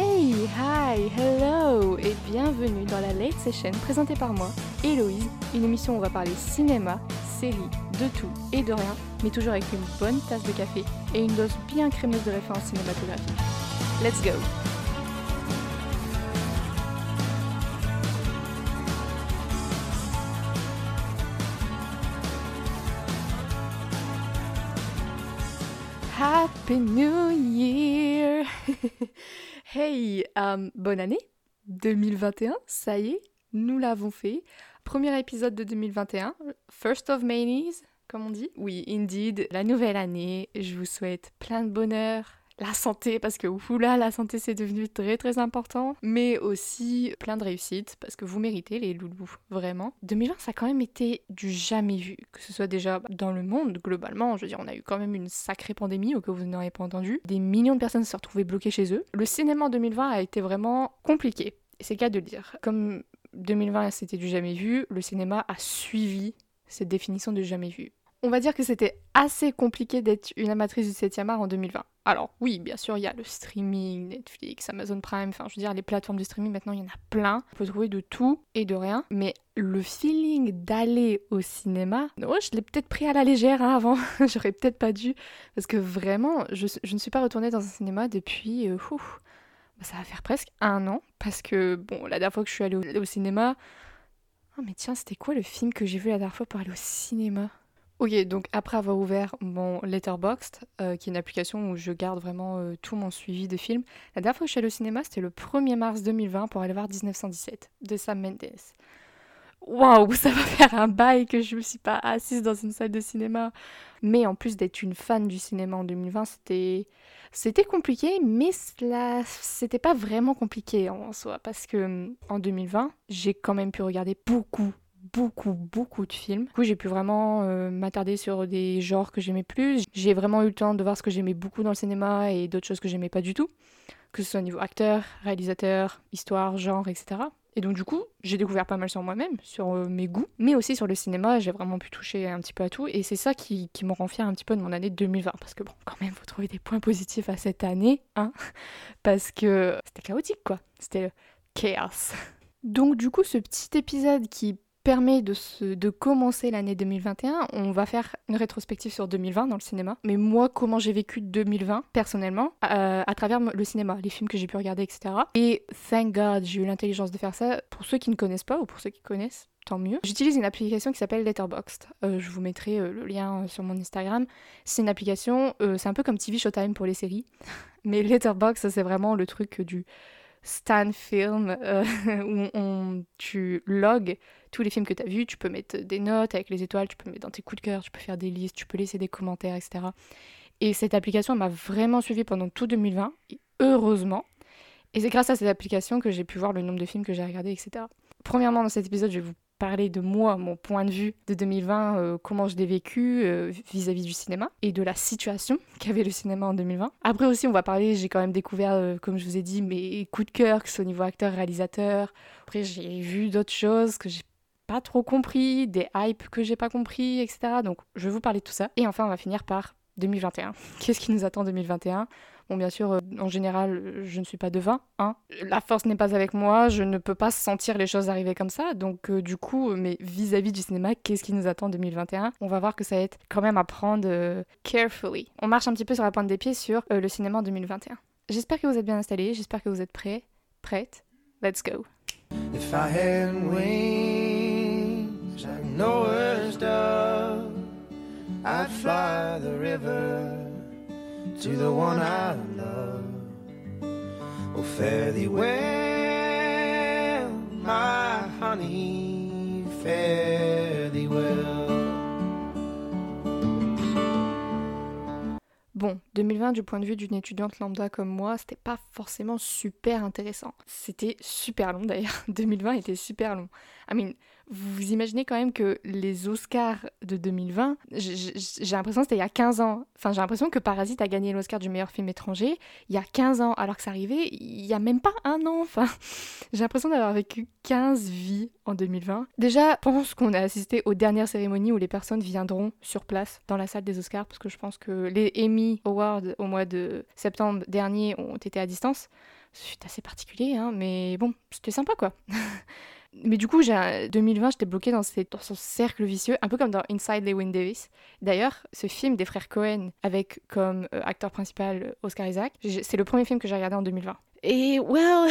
Hey, hi, hello et bienvenue dans la Late Session présentée par moi, Héloïse, une émission où on va parler cinéma, séries, de tout et de rien, mais toujours avec une bonne tasse de café et une dose bien crémeuse de références cinématographiques. Let's go Happy New Year Hey, um, bonne année 2021, ça y est, nous l'avons fait. Premier épisode de 2021, First of Mayonnaise, comme on dit. Oui, indeed, la nouvelle année, je vous souhaite plein de bonheur, la santé, parce que oula, la santé c'est devenu très très important, mais aussi plein de réussite, parce que vous méritez les loulous, vraiment. 2020, ça a quand même été du jamais vu, que ce soit déjà dans le monde globalement, je veux dire, on a eu quand même une sacrée pandémie, cas où vous n'auriez pas entendu. Des millions de personnes se sont retrouvées bloquées chez eux. Le cinéma en 2020 a été vraiment compliqué, c'est le cas de le dire. Comme 2020 c'était du jamais vu, le cinéma a suivi cette définition de jamais vu. On va dire que c'était assez compliqué d'être une amatrice du 7e art en 2020. Alors oui, bien sûr, il y a le streaming, Netflix, Amazon Prime, enfin je veux dire, les plateformes de streaming, maintenant il y en a plein. On peut trouver de tout et de rien. Mais le feeling d'aller au cinéma, oh, je l'ai peut-être pris à la légère hein, avant, j'aurais peut-être pas dû. Parce que vraiment, je, ne suis pas retournée dans un cinéma depuis... Euh, bah, ça va faire presque un an. Parce que, bon, la dernière fois que je suis allée au, au cinéma... Oh mais tiens, c'était quoi le film que j'ai vu la dernière fois pour aller au cinéma? Ok, donc après avoir ouvert mon Letterboxd, euh, qui est une application où je garde vraiment euh, tout mon suivi de films, la dernière fois que je suis allée au cinéma, c'était le 1er mars 2020 pour aller voir 1917 de Sam Mendes. Waouh, ça va faire un bail que je ne me suis pas assise dans une salle de cinéma. Mais en plus d'être une fan du cinéma en 2020, c'était c'était compliqué, mais cela c'était pas vraiment compliqué en soi parce que en 2020, j'ai quand même pu regarder beaucoup beaucoup, beaucoup de films. Du coup, j'ai pu vraiment euh, m'attarder sur des genres que j'aimais plus. J'ai vraiment eu le temps de voir ce que j'aimais beaucoup dans le cinéma et d'autres choses que j'aimais pas du tout, que ce soit au niveau acteur, réalisateur, histoire, genre, etc. Et donc du coup, j'ai découvert pas mal sur moi-même, sur euh, mes goûts, mais aussi sur le cinéma, j'ai vraiment pu toucher un petit peu à tout, et c'est ça qui, qui me rend fière un petit peu de mon année 2020, parce que bon, quand même, faut trouver des points positifs à cette année, hein, parce que c'était chaotique, quoi, c'était chaos. Donc du coup, ce petit épisode qui permet de, de commencer l'année 2021. On va faire une rétrospective sur 2020 dans le cinéma. Mais moi, comment j'ai vécu 2020 personnellement euh, à travers le cinéma, les films que j'ai pu regarder, etc. Et thank God, j'ai eu l'intelligence de faire ça. Pour ceux qui ne connaissent pas ou pour ceux qui connaissent, tant mieux. J'utilise une application qui s'appelle Letterboxd. Euh, je vous mettrai euh, le lien sur mon Instagram. C'est une application, c'est un peu comme TV Showtime pour les séries. Mais Letterboxd, c'est vraiment le truc du Stan Film où on, tu logs tous les films que tu as vus, tu peux mettre des notes avec les étoiles, tu peux mettre dans tes coups de cœur, tu peux faire des listes, tu peux laisser des commentaires, etc. Et cette application m'a vraiment suivi pendant tout 2020, et heureusement. Et c'est grâce à cette application que j'ai pu voir le nombre de films que j'ai regardés, etc. Premièrement, dans cet épisode, je vais vous parler de moi, mon point de vue de 2020, euh, comment je l'ai vécu euh, vis-à-vis du cinéma et de la situation qu'avait le cinéma en 2020. Après aussi, on va parler, j'ai quand même découvert, euh, comme je vous ai dit, mes coups de cœur, que ce soit au niveau acteur, réalisateur. Après, j'ai vu d'autres choses que j'ai pas trop compris, des hypes que j'ai pas compris, etc. Donc je vais vous parler de tout ça. Et enfin, on va finir par 2021. Qu'est-ce qui nous attend 2021 Bon, bien sûr, euh, en général, je ne suis pas devin. Hein. La force n'est pas avec moi, je ne peux pas sentir les choses arriver comme ça. Donc, euh, du coup, mais vis-à-vis du cinéma, qu'est-ce qui nous attend en 2021 On va voir que ça va être quand même à prendre euh, carefully. On marche un petit peu sur la pointe des pieds sur le cinéma en 2021. J'espère que vous êtes bien installés, j'espère que vous êtes prêts, prêtes. Let's go. Wings like Noah's dove, I'd fly the river to the one I love. Oh, fare thee well, my honey, fare thee well. Bon, 2020, du point de vue d'une étudiante lambda comme moi, c'était pas forcément super intéressant. C'était super long d'ailleurs. 2020 était super long. I mean, Vous imaginez quand même que les Oscars de 2020, j'ai l'impression que c'était il y a 15 ans. Enfin, j'ai l'impression que Parasite a gagné l'Oscar du meilleur film étranger il y a 15 ans, alors que ça arrivait il y a même pas un an. Enfin, j'ai l'impression d'avoir vécu 15 vies en 2020. Déjà, je pense qu'on a assisté aux dernières cérémonies où les personnes viendront sur place dans la salle des Oscars, parce que je pense que les Emmy Awards au mois de septembre dernier ont été à distance. C'est assez particulier, hein, mais bon, c'était sympa quoi. Mais du coup, j'ai 2020, j'étais bloquée dans, dans, ce cercle vicieux, un peu comme dans Inside Lewin Davis. D'ailleurs, ce film des frères Cohen avec comme euh, acteur principal Oscar Isaac, c'est le premier film que j'ai regardé en 2020. Et well,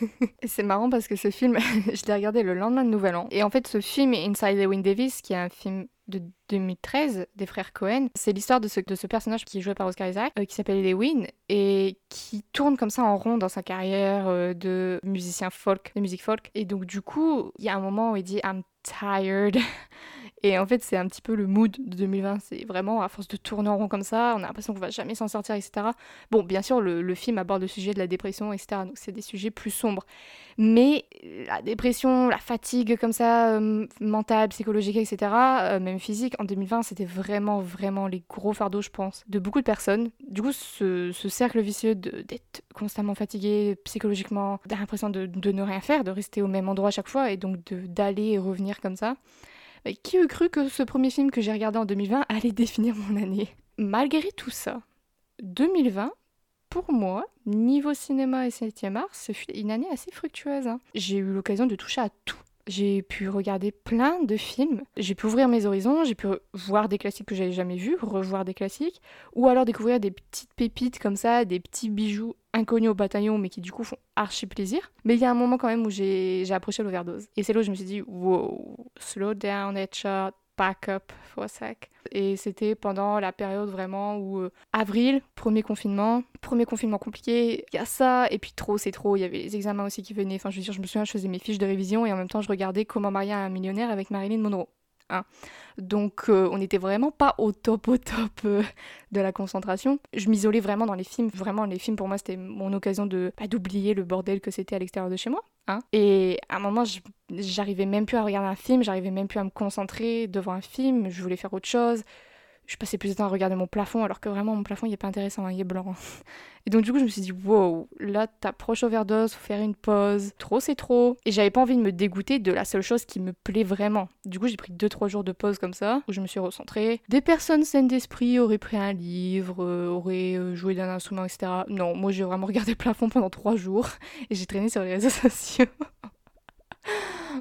c'est marrant parce que ce film, je l'ai regardé le lendemain de Nouvel An. Et en fait, ce film Inside Lewin Davis, qui est un film de 2013 des frères Cohen. C'est l'histoire de ce, de ce personnage qui est joué par Oscar Isaac, euh, qui s'appelle Lewin, et qui tourne comme ça en rond dans sa carrière euh, de musicien folk, de musique folk. Et donc du coup, il y a un moment où il dit I'm tired et en fait, c'est un petit peu le mood de 2020. C'est vraiment, à force de tourner en rond comme ça, on a l'impression qu'on va jamais s'en sortir, etc. Bon, bien sûr, le, film aborde le sujet de la dépression, etc. Donc, c'est des sujets plus sombres. Mais la dépression, la fatigue comme ça, euh, mentale, psychologique, etc., euh, même physique, en 2020, c'était vraiment, vraiment les gros fardeaux, je pense, de beaucoup de personnes. Du coup, ce, cercle vicieux d'être constamment fatigué psychologiquement, d'avoir l'impression de, de, ne rien faire, de rester au même endroit à chaque fois, et donc d'aller et revenir comme ça qui eût cru que ce premier film que j'ai regardé en 2020 allait définir mon année Malgré tout ça, 2020, pour moi, niveau cinéma et 7e art, ce fut une année assez fructueuse. Hein. J'ai eu l'occasion de toucher à tout. J'ai pu regarder plein de films, j'ai pu ouvrir mes horizons, j'ai pu voir des classiques que j'avais jamais vus, revoir des classiques, ou alors découvrir des petites pépites comme ça, des petits bijoux inconnus au bataillon, mais qui du coup font archi plaisir. Mais il y a un moment quand même où j'ai approché l'overdose. Et c'est là où je me suis dit, wow, slow down, headshot, back up for a sec. Et c'était pendant la période vraiment où euh, avril, premier confinement, premier confinement compliqué, il y a ça, et puis trop c'est trop, il y avait les examens aussi qui venaient. Enfin, je veux dire, je me souviens, je faisais mes fiches de révision et en même temps je regardais Comment marier un millionnaire avec Marilyn Monroe. Hein. Donc euh, on n'était vraiment pas au top au top euh, de la concentration. Je m'isolais vraiment dans les films. Vraiment les films pour moi c'était mon occasion de pas d'oublier le bordel que c'était à l'extérieur de chez moi. Hein. Et à un moment j'arrivais même plus à regarder un film, j'arrivais même plus à me concentrer devant un film. Je voulais faire autre chose je passais plus de temps à regarder mon plafond, alors que vraiment mon plafond il est pas intéressant, hein, il est blanc. Et donc du coup je me suis dit wow, là t'approches overdose, faut faire une pause, trop c'est trop. Et j'avais pas envie de me dégoûter de la seule chose qui me plaît vraiment. Du coup j'ai pris 2-3 jours de pause comme ça, où je me suis recentrée. Des personnes saines d'esprit auraient pris un livre, euh, auraient euh, joué d'un instrument, etc. Non, moi j'ai vraiment regardé le plafond pendant 3 jours, et j'ai traîné sur les réseaux sociaux.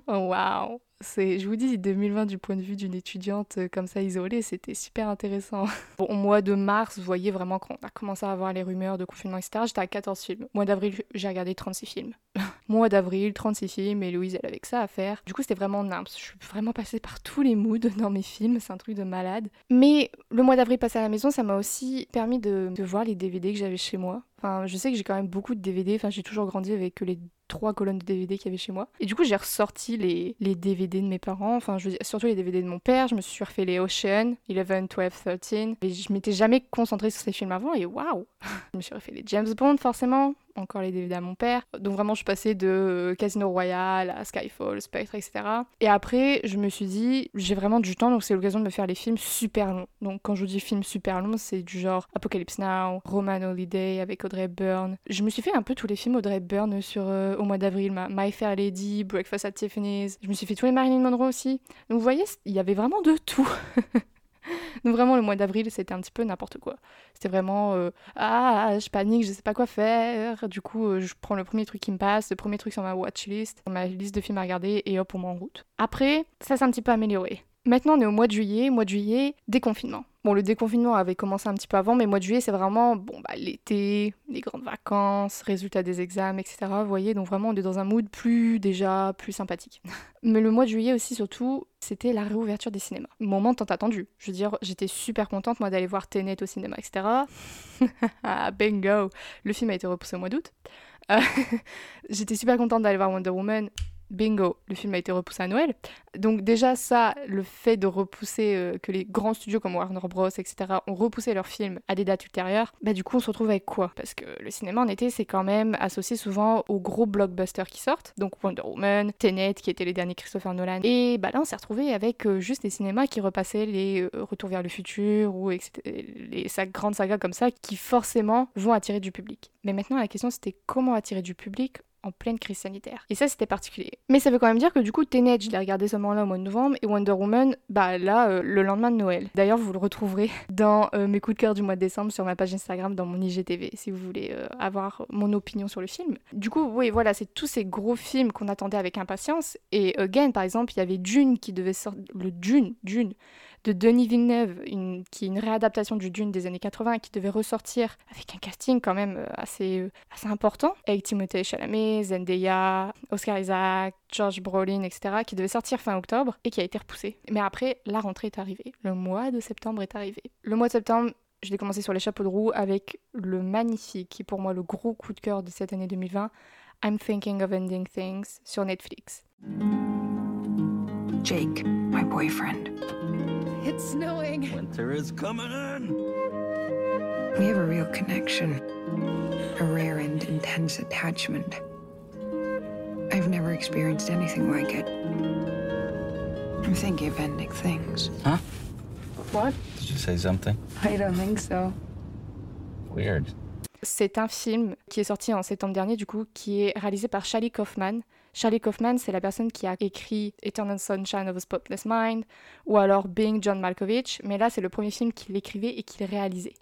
Waouh je vous dis, 2020 du point de vue d'une étudiante euh, comme ça isolée, c'était super intéressant. Bon, au mois de mars, vous voyez vraiment qu'on a commencé à avoir les rumeurs de confinement, etc. J'étais à 14 films. Mois d'avril, j'ai regardé 36 films. mois d'avril, 36 films, et Louise, elle avait que ça à faire. Du coup, c'était vraiment nimps. Je suis vraiment passée par tous les moods dans mes films, c'est un truc de malade. Mais le mois d'avril passé à la maison, ça m'a aussi permis de, de voir les DVD que j'avais chez moi. Enfin, je sais que j'ai quand même beaucoup de DVD. Enfin, j'ai toujours grandi avec les trois colonnes de DVD qu'il y avait chez moi. Et du coup, j'ai ressorti les, les DVD de mes parents, enfin, je, surtout les DVD de mon père. Je me suis refait les Ocean, 11, 12, 13. Et je m'étais jamais concentrée sur ces films avant et waouh! je me suis refait les James Bond, forcément encore les DVD à mon père. Donc vraiment, je passée de euh, Casino Royale à Skyfall, Spectre, etc. Et après, je me suis dit, j'ai vraiment du temps, donc c'est l'occasion de me faire les films super longs. Donc quand je vous dis films super longs, c'est du genre Apocalypse Now, Roman Holiday avec Audrey Byrne. Je me suis fait un peu tous les films Audrey Byrne sur, euh, au mois d'avril, My Fair Lady, Breakfast at Tiffany's. Je me suis fait tous les Marilyn Monroe aussi. Donc vous voyez, il y avait vraiment de tout. Donc vraiment, le mois d'avril, c'était un petit peu n'importe quoi. C'était vraiment euh, ah, je panique, je sais pas quoi faire. Du coup, euh, je prends le premier truc qui me passe, le premier truc sur ma watchlist, ma liste de films à regarder et hop, on m'en route. Après, ça s'est un petit peu amélioré. Maintenant, on est au mois de juillet, mois de juillet, déconfinement. Bon, le déconfinement avait commencé un petit peu avant, mais mois de juillet, c'est vraiment bon, bah, l'été, les grandes vacances, résultats des examens, etc. Vous voyez, donc vraiment, on est dans un mood plus déjà plus sympathique. mais le mois de juillet aussi, surtout, c'était la réouverture des cinémas. Moment tant attendu. Je veux dire, j'étais super contente, moi, d'aller voir Tenet au cinéma, etc. bingo Le film a été repoussé au mois d'août. Euh, j'étais super contente d'aller voir Wonder Woman Bingo, le film a été repoussé à Noël. Donc déjà ça, le fait de repousser, euh, que les grands studios comme Warner Bros, etc. ont repoussé leurs films à des dates ultérieures, bah du coup on se retrouve avec quoi? Parce que le cinéma en été c'est quand même associé souvent aux gros blockbusters qui sortent, donc Wonder Woman, Tenet qui étaient les derniers Christopher Nolan, et bah là on s'est retrouvé avec euh, juste des cinémas qui repassaient les euh, Retours vers le futur ou les grandes sagas comme ça qui forcément vont attirer du public. Mais maintenant la question c'était comment attirer du public en pleine crise sanitaire. Et ça, c'était particulier. Mais ça veut quand même dire que du coup, Tenet, je l'ai regardé seulement là au mois de novembre, et Wonder Woman, bah là, euh, le lendemain de Noël. D'ailleurs, vous le retrouverez dans euh, mes coups de cœur du mois de décembre sur ma page Instagram, dans mon IGTV, si vous voulez euh, avoir mon opinion sur le film. Du coup, oui, voilà, c'est tous ces gros films qu'on attendait avec impatience. Et Again, par exemple, il y avait Dune qui devait sortir. Le Dune, Dune de Denis Villeneuve, une, qui est une réadaptation du Dune des années 80 qui devait ressortir avec un casting quand même euh, assez, euh, assez important, avec Timothée Chalamet, Zendaya, Oscar Isaac, George Brolin, etc., qui devait sortir fin octobre et qui a été repoussé. Mais après, la rentrée est arrivée. Le mois de septembre est arrivé. Le mois de septembre, je l'ai commencé sur les chapeaux de roue avec le magnifique, qui est pour moi le gros coup de cœur de cette année 2020, I'm Thinking of Ending Things sur Netflix. Jake, my boyfriend. It's snowing. Winter is coming in. We have a real connection, a rare and intense attachment. I've never experienced anything like it. I'm thinking of ending things. Huh? What? Did you say something? I don't think so. Weird. C'est un film qui est sorti en septembre dernier, du coup, qui est réalisé par Charlie Kaufman, Charlie Kaufman, c'est la personne qui a écrit Eternal Sunshine of a Spotless Mind ou alors Being John Malkovich, mais là c'est le premier film qu'il écrivait et qu'il réalisait.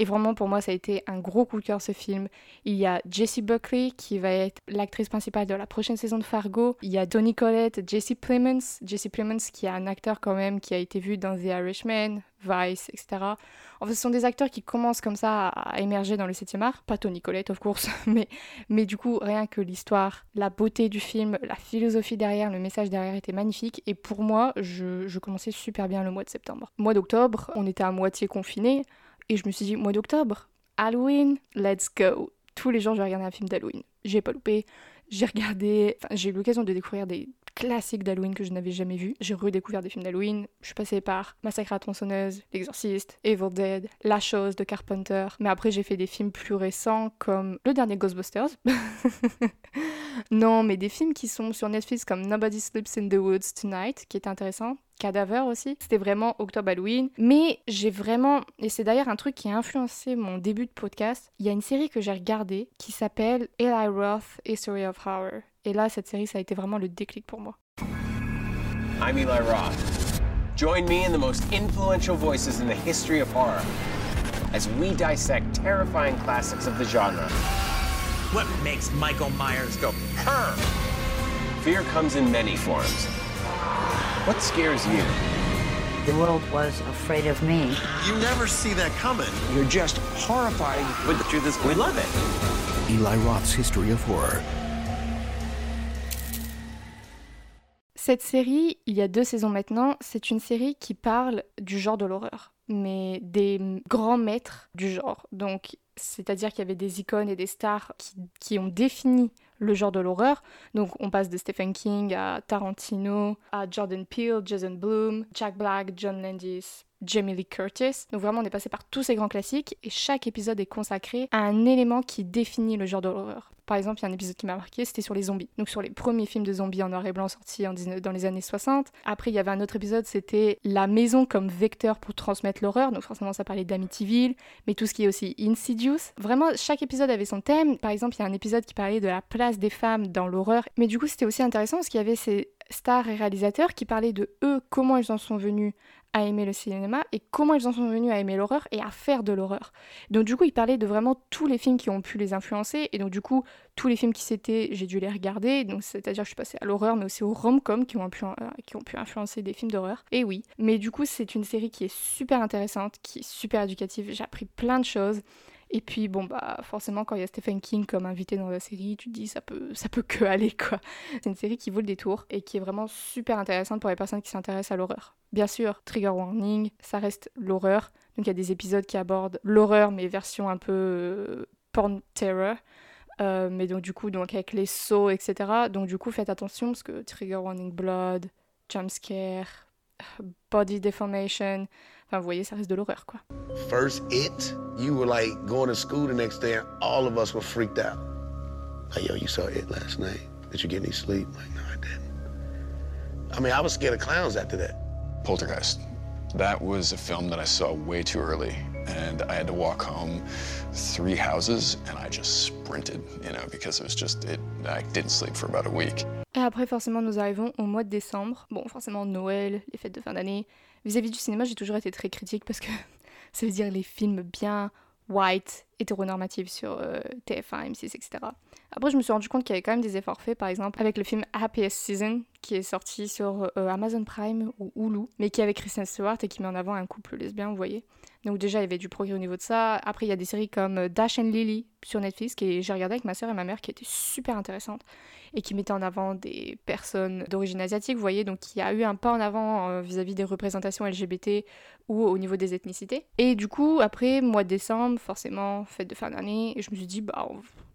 Et vraiment, pour moi, ça a été un gros coup de cœur ce film. Il y a Jessie Buckley qui va être l'actrice principale de la prochaine saison de Fargo. Il y a Donny Collette, Jesse Plemons. Jesse Plemons qui est un acteur quand même qui a été vu dans The Irishman, Vice, etc. En fait, ce sont des acteurs qui commencent comme ça à émerger dans le 7e art. Pas Tony Collette, of course, mais, mais du coup, rien que l'histoire, la beauté du film, la philosophie derrière, le message derrière était magnifique. Et pour moi, je, je commençais super bien le mois de septembre. Mois d'octobre, on était à moitié confinés. Et je me suis dit, mois d'octobre, Halloween, let's go. Tous les jours, je regardé un film d'Halloween. J'ai pas loupé. J'ai regardé, enfin, j'ai eu l'occasion de découvrir des classiques d'Halloween que je n'avais jamais vus. J'ai redécouvert des films d'Halloween. Je suis passée par Massacre à tronçonneuse, L'Exorciste, Evil Dead, La Chose de Carpenter. Mais après, j'ai fait des films plus récents comme le dernier Ghostbusters. non, mais des films qui sont sur Netflix comme Nobody Sleeps in the Woods Tonight, qui est intéressant. Cadaver aussi. C'était vraiment Octobre Halloween. Mais j'ai vraiment, et c'est d'ailleurs un truc qui a influencé mon début de podcast, il y a une série que j'ai regardée qui s'appelle Eli Roth, History of Horror. Et là, cette série, ça a été vraiment le déclic pour moi. I'm Eli Roth. Join me in the most influential voices in the history of horror as we dissect terrifying classics of the genre. What makes Michael Myers go, her? Fear comes in many forms. What scares you? The world was afraid of me. You never see that coming. You're just horrified, But the truth is, we love it. Eli Roth's History of Horror. Cette série, il y a deux saisons maintenant, c'est une série qui parle du genre de l'horreur, mais des grands maîtres du genre. Donc, c'est-à-dire qu'il y avait des icônes et des stars qui, qui ont défini le genre de l'horreur. Donc on passe de Stephen King à Tarantino, à Jordan Peele, Jason Blum, Jack Black, John Landis, Jamie Lee Curtis. Donc vraiment on est passé par tous ces grands classiques et chaque épisode est consacré à un élément qui définit le genre de l'horreur. Par exemple, il y a un épisode qui m'a marqué, c'était sur les zombies. Donc sur les premiers films de zombies en noir et blanc sortis en 19 dans les années 60. Après, il y avait un autre épisode, c'était la maison comme vecteur pour transmettre l'horreur. Donc forcément, ça parlait d'Amityville, mais tout ce qui est aussi Insidious. Vraiment, chaque épisode avait son thème. Par exemple, il y a un épisode qui parlait de la place des femmes dans l'horreur. Mais du coup, c'était aussi intéressant parce qu'il y avait ces stars et réalisateurs qui parlaient de eux, comment ils en sont venus à aimer le cinéma et comment ils en sont venus à aimer l'horreur et à faire de l'horreur. Donc du coup, ils parlaient de vraiment tous les films qui ont pu les influencer et donc du coup, tous les films qui s'étaient, j'ai dû les regarder. Donc c'est-à-dire je suis passée à l'horreur mais aussi au rom-com euh, qui ont pu influencer des films d'horreur. Et oui, mais du coup, c'est une série qui est super intéressante, qui est super éducative. J'ai appris plein de choses. Et puis bon bah forcément quand il y a Stephen King comme invité dans la série, tu te dis ça peut ça peut que aller quoi. C'est une série qui vaut le détour et qui est vraiment super intéressante pour les personnes qui s'intéressent à l'horreur. Bien sûr, trigger warning, ça reste l'horreur. Donc il y a des épisodes qui abordent l'horreur mais version un peu euh, porn terror. Euh, mais donc du coup, donc avec les sauts, etc. Donc du coup, faites attention parce que trigger warning blood, jump scare, body deformation. Enfin, vous voyez, ça reste de l'horreur, quoi. First it, you were like going to school the next day and all of us were freaked out. Like, yo, you saw it last night. Did you get any sleep? Like, no, I didn't. I mean, I was scared of clowns after that. Poltergeist. That was a film that I saw way too early, and I had to walk home three houses, and I just sprinted, you know, because it was just it. I didn't sleep for about a week. Et après, forcément, nous arrivons au mois de décembre. Bon, forcément, Noël, les fêtes de fin d'année. Vis-à-vis du cinéma, j'ai toujours été très critique parce que ça veut dire les films bien white, hétéronormatifs sur euh, TF1, M6, etc. Après, je me suis rendu compte qu'il y avait quand même des efforts faits, par exemple, avec le film Happiest Season, qui est sorti sur euh, Amazon Prime ou Hulu, mais qui est avec Kristen Stewart et qui met en avant un couple lesbien, vous voyez. Donc déjà, il y avait du progrès au niveau de ça. Après, il y a des séries comme euh, Dash and Lily sur Netflix, que j'ai regardé avec ma soeur et ma mère, qui était super intéressante et qui mettait en avant des personnes d'origine asiatique, vous voyez, donc il y a eu un pas en avant euh, vis-à-vis des représentations LGBT ou au niveau des ethnicités. Et du coup, après, mois de décembre, forcément, fête de fin d'année, et je me suis dit, bah,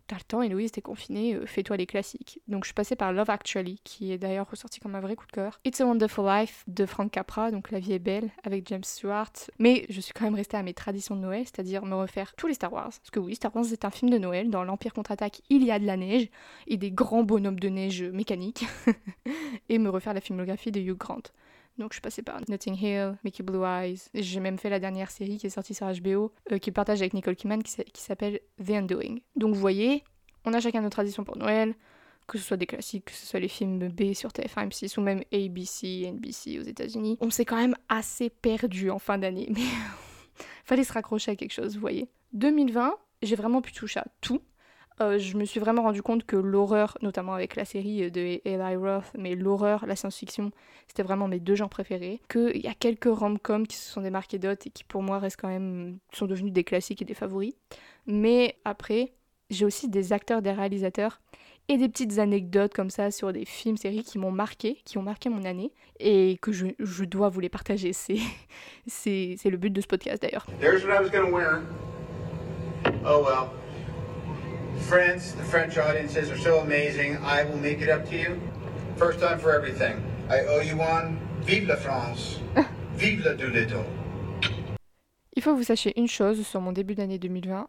t'as le temps, Héloïse, t'es confinée, euh, fais-toi les classiques. Donc je suis passée par Love Actually, qui est d'ailleurs ressorti comme un vrai coup de cœur. It's a Wonderful Life de Frank Capra, donc La vie est belle, avec James Stewart. Mais je suis quand même restée à mes traditions de Noël, c'est-à-dire me refaire tous les Star Wars. Parce que oui, Star Wars c'est un film de Noël, dans l'Empire contre-attaque, il y a de la neige, et des grands bonhommes de neige mécaniques. et me refaire la filmographie de Hugh Grant. Donc je suis passée par Notting Hill, Mickey Blue Eyes. J'ai même fait la dernière série qui est sortie sur HBO, euh, qui partage avec Nicole Kidman, qui s'appelle The Undoing. Donc vous voyez, on a chacun nos traditions pour Noël, que ce soit des classiques, que ce soit les films B sur TF1, M6 ou même ABC, NBC aux États-Unis. On s'est quand même assez perdu en fin d'année, mais fallait se raccrocher à quelque chose, vous voyez. 2020, j'ai vraiment pu toucher à tout. Euh, je me suis vraiment rendu compte que l'horreur, notamment avec la série de Eli Roth, mais l'horreur, la science-fiction, c'était vraiment mes deux genres préférés. Qu'il y a quelques rom-coms qui se sont démarqués d'autres et qui pour moi restent quand même, sont devenus des classiques et des favoris. Mais après, j'ai aussi des acteurs, des réalisateurs et des petites anecdotes comme ça sur des films, séries qui m'ont marqué, qui ont marqué mon année et que je, dois vous les partager. C'est, c'est, c'est le but de ce podcast d'ailleurs. There's what I was gonna wear. Oh well. France, the French audiences are so amazing. I will make it up to you. First time for everything. I owe you one. Vive la France. Vive la Doolittle. Il faut que vous sachiez une chose sur mon début d'année 2020,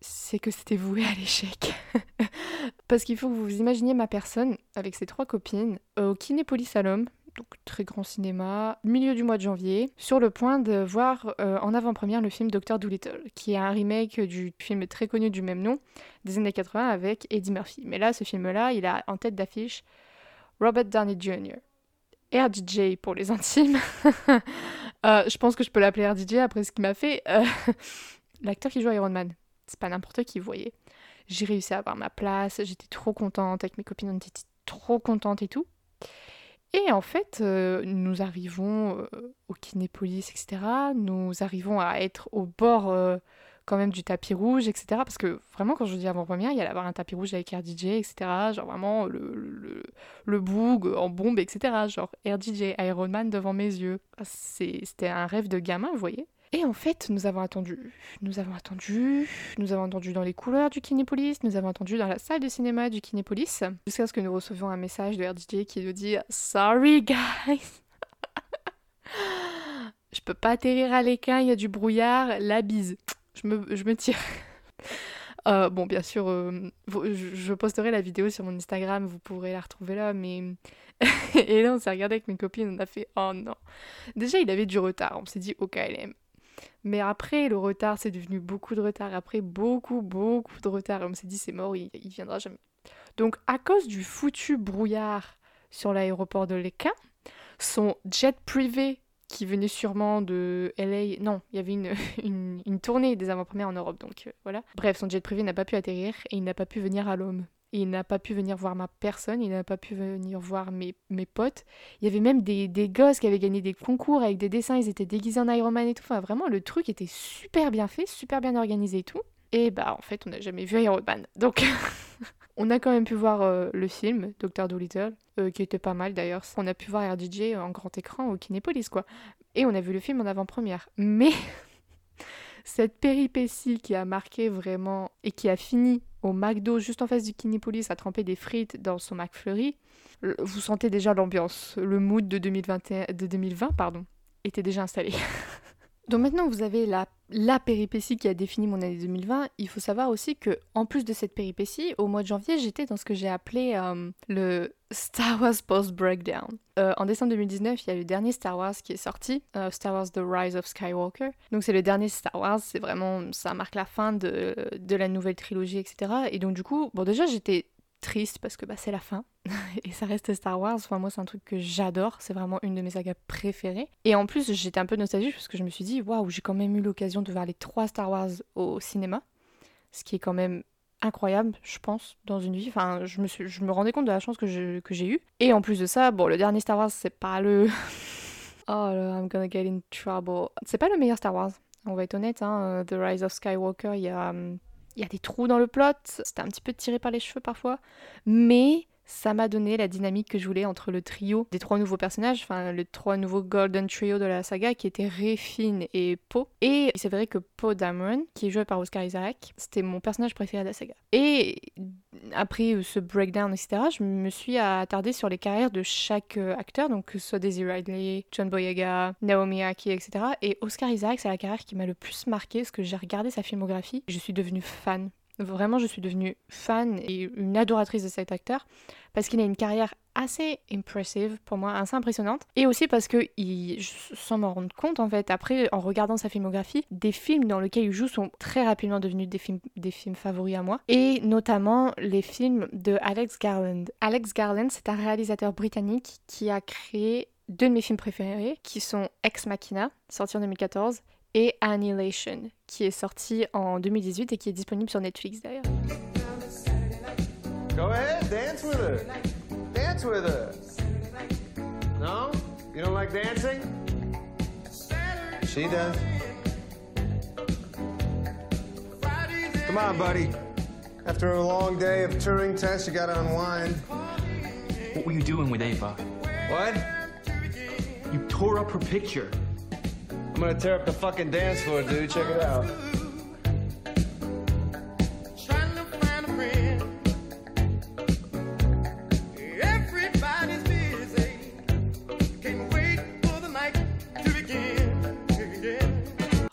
c'est que c'était voué à l'échec. Parce qu'il faut que vous imaginiez ma personne avec ses trois copines au Kinépolis à l'homme, donc très grand cinéma, milieu du mois de janvier, sur le point de voir euh, en avant-première le film Dr. Dolittle, qui est un remake du film très connu du même nom des années 80 avec Eddie Murphy. Mais là, ce film-là, il a en tête d'affiche Robert Downey Jr. RDJ pour les intimes. Euh, je pense que je peux l'appeler RDJ après ce qu'il m'a fait. Euh, L'acteur qui joue Iron Man c'est pas n'importe qui, vous voyez. J'ai réussi à avoir ma place, j'étais trop contente, avec mes copines on était trop contentes et tout. Et en fait, euh, nous arrivons euh, au Kinépolis, etc. Nous arrivons à être au bord euh, quand même du tapis rouge, etc. Parce que vraiment, quand je dis avant-première, il y allait avoir un tapis rouge avec RDJ, etc. Genre vraiment le, le, le en bombe, etc. Genre RDJ, Iron Man devant mes yeux. C'était un rêve de gamin, vous voyez. Et en fait, nous avons attendu, nous avons attendu, nous avons attendu dans les couloirs du Kinépolis, nous avons attendu dans la salle de cinéma du Kinépolis, jusqu'à ce que nous recevions un message de RDJ qui nous dit Sorry guys Je peux pas atterrir à l'équin, il y a du brouillard, la bise. Je me, je me tire. Euh, bon, bien sûr, euh, je posterai la vidéo sur mon Instagram, vous pourrez la retrouver là, mais... et là, on s'est regardé avec mes copines, on a fait « Oh non !» Déjà, il avait du retard, on s'est dit « Ok, LM, mais après, le retard, c'est devenu beaucoup de retard. Après, beaucoup, beaucoup de retard. Et on s'est dit, c'est mort, il, viendra jamais. Donc, à cause du foutu brouillard sur l'aéroport de Léquin, son jet privé qui venait sûrement de LA. Non, il y avait une, une, tournée des avant-premières en Europe, donc euh, voilà. Bref, son jet privé n'a pas pu atterrir et il n'a pas pu venir à l'homme il n'a pas pu venir voir ma personne, il n'a pas pu venir voir mes, mes potes. Il y avait même des, des, gosses qui avaient gagné des concours avec des dessins, ils étaient déguisés en Iron Man et tout. Enfin, vraiment, le truc était super bien fait, super bien organisé et tout. Et bah, en fait, on n'a jamais vu Iron Man. Donc, on a quand même pu voir euh, le film, Dr. Dolittle, euh, qui était pas mal d'ailleurs. On a pu voir RDJ en grand écran au Kinépolis, quoi. Et on a vu le film en avant-première. Mais cette péripétie qui a marqué vraiment et qui a fini au McDo juste en face du Kinépolis à tremper des frites dans son McFlurry, vous sentez déjà l'ambiance. Le mood de, 2021, de 2020 pardon, était déjà installé. Donc maintenant vous avez la, la péripétie qui a défini mon année 2020, il faut savoir aussi que en plus de cette péripétie, au mois de janvier, j'étais dans ce que j'ai appelé euh, le Star Wars Post Breakdown. Euh, en décembre 2019, il y a le dernier Star Wars qui est sorti, euh, Star Wars The Rise of Skywalker. Donc c'est le dernier Star Wars, c'est vraiment, ça marque la fin de, de la nouvelle trilogie, etc. Et donc du coup, bon déjà j'étais triste parce que bah, c'est la fin et ça reste Star Wars. Enfin, moi, c'est un truc que j'adore. C'est vraiment une de mes sagas préférées. Et en plus, j'étais un peu nostalgique parce que je me suis dit, waouh, j'ai quand même eu l'occasion de voir les trois Star Wars au cinéma, ce qui est quand même incroyable, je pense, dans une vie. Enfin, je me, rendais compte de la chance que j'ai eue. Et en plus de ça, bon, le dernier Star Wars, c'est pas le. oh, le I'm gonna get in trouble. C'est pas le meilleur Star Wars. On va être honnête, hein. The Rise of Skywalker, il y a. Hum, il y a des trous dans le plot, c'était un petit peu tiré par les cheveux parfois, mais ça m'a donné la dynamique que je voulais entre le trio des trois nouveaux personnages, enfin le trois nouveaux Golden Trio de la saga qui étaient Rey, Finn et Poe. Et il s'avérait que Poe Dameron, qui est joué par Oscar Isaac, c'était mon personnage préféré de la saga. Et après ce breakdown, etc., je me suis attardée sur les carrières de chaque euh, acteur, donc que ce soit Daisy Ridley, John Boyega, Naomi Aki, etc. Et Oscar Isaac, c'est la carrière qui m'a le plus marqué parce que j'ai regardé sa filmographie et je suis devenue fan Vraiment, je suis devenue fan et une adoratrice de cet acteur parce qu'il a une carrière assez impressive pour moi, assez impressionnante. Et aussi parce que, il, sans m'en rendre compte en fait, après en regardant sa filmographie, des films dans lesquels il joue sont très rapidement devenus des films, des films favoris à moi. Et notamment les films de Alex Garland. Alex Garland, c'est un réalisateur britannique qui a créé deux de mes films préférés, qui sont Ex Machina, sorti en 2014, et Annihilation, qui est sorti en 2018 et qui est disponible sur Netflix d'ailleurs. Go ahead, dance with her. Dance with her. No? You don't like dancing? She does. Come on, buddy. After a long day of Turing tests, you gotta unwind. What were you doing with Ava? What? You tore up her picture. I'm gonna tear up the fucking dance floor, dude. Check it out.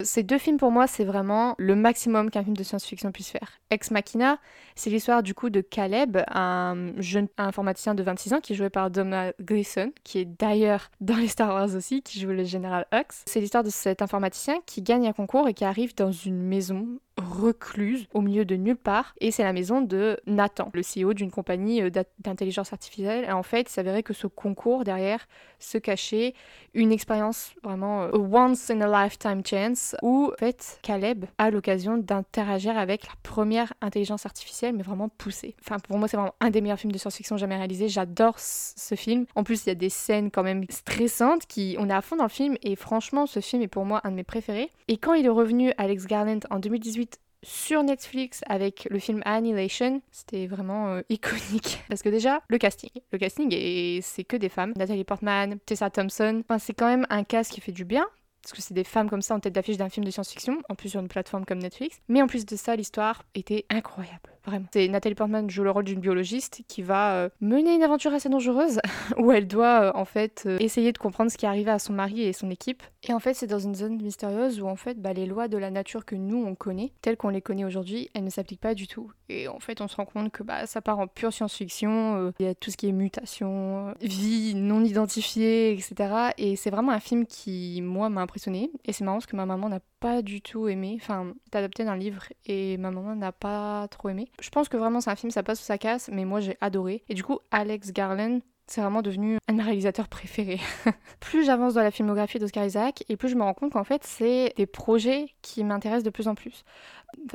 Ces deux films pour moi, c'est vraiment le maximum qu'un film de science-fiction puisse faire. Ex Machina, c'est l'histoire du coup de Caleb, un jeune informaticien de 26 ans qui est joué par Donald Gleason, qui est d'ailleurs dans les Star Wars aussi, qui joue le général Hux. C'est l'histoire de cet informaticien qui gagne un concours et qui arrive dans une maison recluse au milieu de nulle part et c'est la maison de Nathan, le CEO d'une compagnie euh, d'intelligence artificielle. Et en fait, il s'avérait que ce concours derrière se cachait une expérience vraiment euh, once in a lifetime chance où en fait Caleb a l'occasion d'interagir avec la première intelligence artificielle mais vraiment poussée. Enfin pour moi c'est vraiment un des meilleurs films de science-fiction jamais réalisés. J'adore ce film. En plus il y a des scènes quand même stressantes qui on est à fond dans le film et franchement ce film est pour moi un de mes préférés. Et quand il est revenu Alex Garland en 2018 sur Netflix avec le film Annihilation. C'était vraiment euh, iconique. Parce que déjà, le casting. Le casting, et c'est que des femmes. Natalie Portman, Tessa Thompson. C'est quand même un cast qui fait du bien. Parce que c'est des femmes comme ça en tête d'affiche d'un film de science-fiction, en plus sur une plateforme comme Netflix. Mais en plus de ça, l'histoire était incroyable. C'est Nathalie Portman joue le rôle d'une biologiste qui va euh, mener une aventure assez dangereuse où elle doit euh, en fait euh, essayer de comprendre ce qui arrivait à son mari et son équipe. Et en fait, c'est dans une zone mystérieuse où en fait bah, les lois de la nature que nous on connaît, telles qu'on les connaît aujourd'hui, elles ne s'appliquent pas du tout. Et en fait, on se rend compte que bah, ça part en pure science-fiction. Il y a tout ce qui est mutation, vie non identifiée, etc. Et c'est vraiment un film qui moi m'a impressionné. Et c'est marrant parce que ma maman n'a pas du tout aimé. Enfin, c'est adapté d'un livre et ma maman n'a pas trop aimé. Je pense que vraiment c'est un film, ça passe ou ça casse, mais moi j'ai adoré. Et du coup, Alex Garland, c'est vraiment devenu un réalisateur préféré. plus j'avance dans la filmographie d'Oscar Isaac, et plus je me rends compte qu'en fait, c'est des projets qui m'intéressent de plus en plus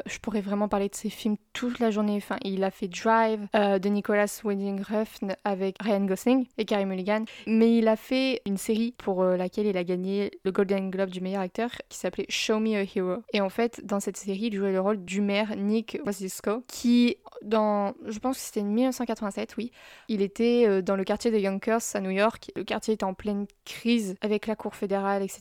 je pourrais vraiment parler de ses films toute la journée. Enfin, il a fait Drive euh, de Nicolas Winding Refn avec Ryan Gosling et Carey Mulligan. Mais il a fait une série pour euh, laquelle il a gagné le Golden Globe du meilleur acteur qui s'appelait Show Me a Hero. Et en fait, dans cette série, il jouait le rôle du maire Nick Wasisco qui, je pense que c'était 1987, oui, il était euh, dans le quartier de Yonkers à New York. Le quartier était en pleine crise avec la cour fédérale, etc.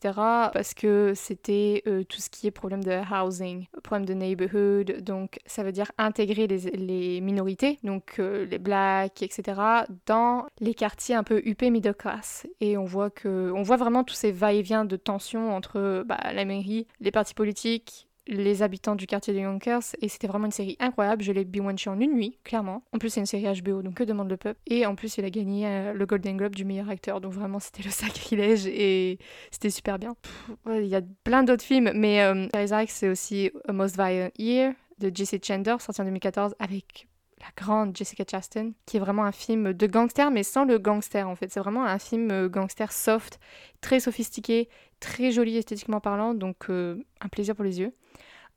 Parce que c'était tout ce qui est problème de housing, problème de neighborhood, donc ça veut dire intégrer les, les minorités, donc euh, les blacks, etc., dans les quartiers un peu huppés middle class. Et on voit que, on voit vraiment tous ces va-et-vient de tensions entre bah, la mairie, les partis politiques, les habitants du quartier de Yonkers et c'était vraiment une série incroyable. Je l'ai binge en une nuit, clairement. En plus, c'est une série HBO, donc que demande le peuple. Et en plus, il a gagné euh, le Golden Globe du meilleur acteur, donc vraiment, c'était le sacrilège et c'était super bien. Il y a plein d'autres films, mais euh, c'est aussi A Most Violent Year de Jesse Chandler, sorti en 2014 avec la grande Jessica Chastain, qui est vraiment un film de gangster, mais sans le gangster en fait. C'est vraiment un film euh, gangster soft, très sophistiqué, très joli esthétiquement parlant, donc euh, un plaisir pour les yeux.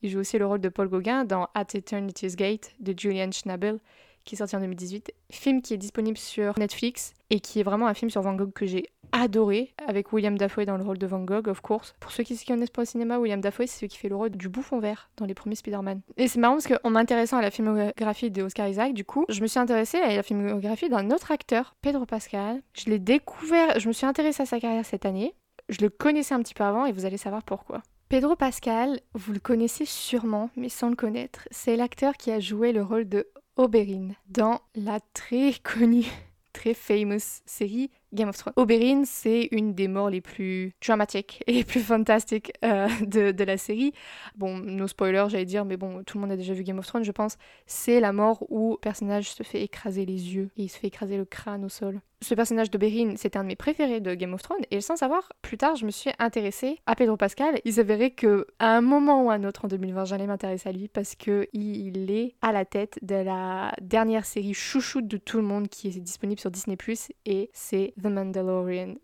Il joue aussi le rôle de Paul Gauguin dans At Eternity's Gate de Julian Schnabel, qui est sorti en 2018. Film qui est disponible sur Netflix et qui est vraiment un film sur Van Gogh que j'ai adoré, avec William Dafoe dans le rôle de Van Gogh, of course. Pour ceux qui se connaissent pas au cinéma, William Dafoe, c'est celui qui fait le rôle du bouffon vert dans les premiers Spider-Man. Et c'est marrant parce qu'en m'intéressant à la filmographie de Oscar Isaac, du coup, je me suis intéressée à la filmographie d'un autre acteur, Pedro Pascal. Je l'ai découvert, je me suis intéressée à sa carrière cette année. Je le connaissais un petit peu avant et vous allez savoir pourquoi. Pedro Pascal, vous le connaissez sûrement, mais sans le connaître, c'est l'acteur qui a joué le rôle de Oberyn dans la très connue, très famous série Game of Thrones. Oberyn, c'est une des morts les plus dramatiques et les plus fantastiques euh, de, de, la série. Bon, no spoiler, j'allais dire, mais bon, tout le monde a déjà vu Game of Thrones, je pense. C'est la mort où le personnage se fait écraser les yeux et il se fait écraser le crâne au sol. Ce personnage d'Oberyn, c'était un de mes préférés de Game of Thrones, et sans savoir, plus tard, je me suis intéressée à Pedro Pascal. Il s'avérait que à un moment ou à un autre en 2020, j'allais m'intéresser à lui parce que il est à la tête de la dernière série chouchoute de tout le monde qui est disponible sur Disney+, et c'est The Mandalorian.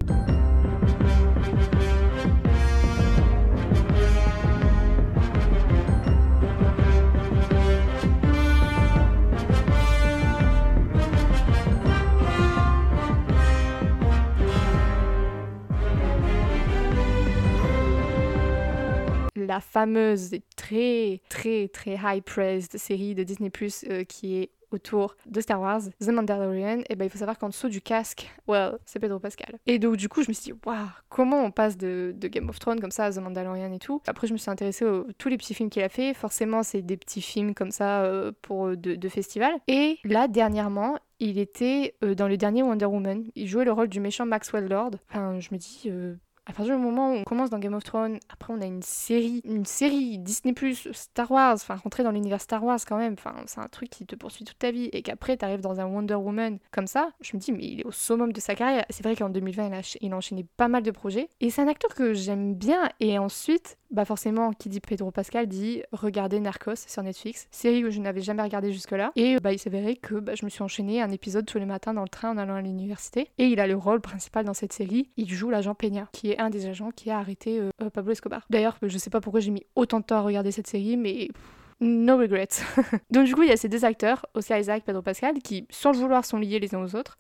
La fameuse et très très très high praised série de Disney Plus euh, qui est autour de Star Wars, The Mandalorian, et eh ben il faut savoir qu'en dessous du casque, well, c'est Pedro Pascal. Et donc du coup, je me suis dit, waouh, comment on passe de, Game of Thrones comme ça à The Mandalorian et tout? Après, je me suis intéressée aux tous les petits films qu'il a fait. Forcément, c'est des petits films comme ça euh, pour de, de festival. Et là, dernièrement, il était euh, dans le dernier Wonder Woman. Il jouait le rôle du méchant Maxwell Lord. Enfin, je me dis, euh, à partir du moment où on commence dans Game of Thrones, après on a une série, une série Disney Star Wars, enfin rentrer dans l'univers Star Wars quand même, enfin c'est un truc qui te poursuit toute ta vie et qu'après t'arrives dans un Wonder Woman comme ça, je me dis mais il est au summum de sa carrière. C'est vrai qu'en 2020 il a, enchaîné pas mal de projets et c'est un acteur que j'aime bien et ensuite bah forcément, qui dit Pedro Pascal dit regarder Narcos sur Netflix, série que je n'avais jamais regardée jusque-là. Et bah, il s'avérait que bah, je me suis enchaîné un épisode tous les matins dans le train en allant à l'université. Et il a le rôle principal dans cette série. Il joue l'agent Peña, qui un des agents qui a arrêté euh, euh, Pablo Escobar. D'ailleurs, je sais pas pourquoi j'ai mis autant de temps à regarder cette série, mais no regrets. Donc du coup, il y a ces deux acteurs, Oscar Isaac, Pedro Pascal, qui sans le vouloir sont liés les uns aux autres.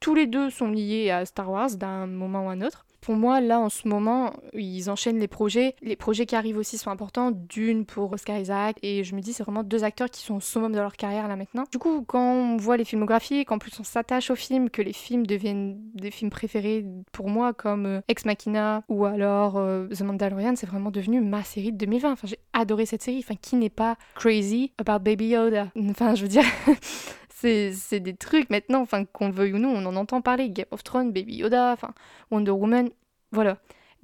Tous les deux sont liés à Star Wars d'un moment ou un autre pour moi, là, en ce moment, ils enchaînent les projets. Les projets qui arrivent aussi sont importants. D'une pour Oscar Isaac. Et je me dis, c'est vraiment deux acteurs qui sont au summum de leur carrière là maintenant. Du coup, quand on voit les filmographies, qu'en plus on s'attache aux films, que les films deviennent des films préférés pour moi, comme euh, Ex Machina ou alors euh, The Mandalorian, c'est vraiment devenu ma série de 2020. Enfin, j'ai adoré cette série. Enfin, qui n'est pas crazy about Baby Yoda Enfin, je veux dire. c'est des trucs maintenant, enfin qu'on le veuille ou non, on en entend parler. Game of Thrones, Baby Yoda, enfin Wonder Woman, voilà.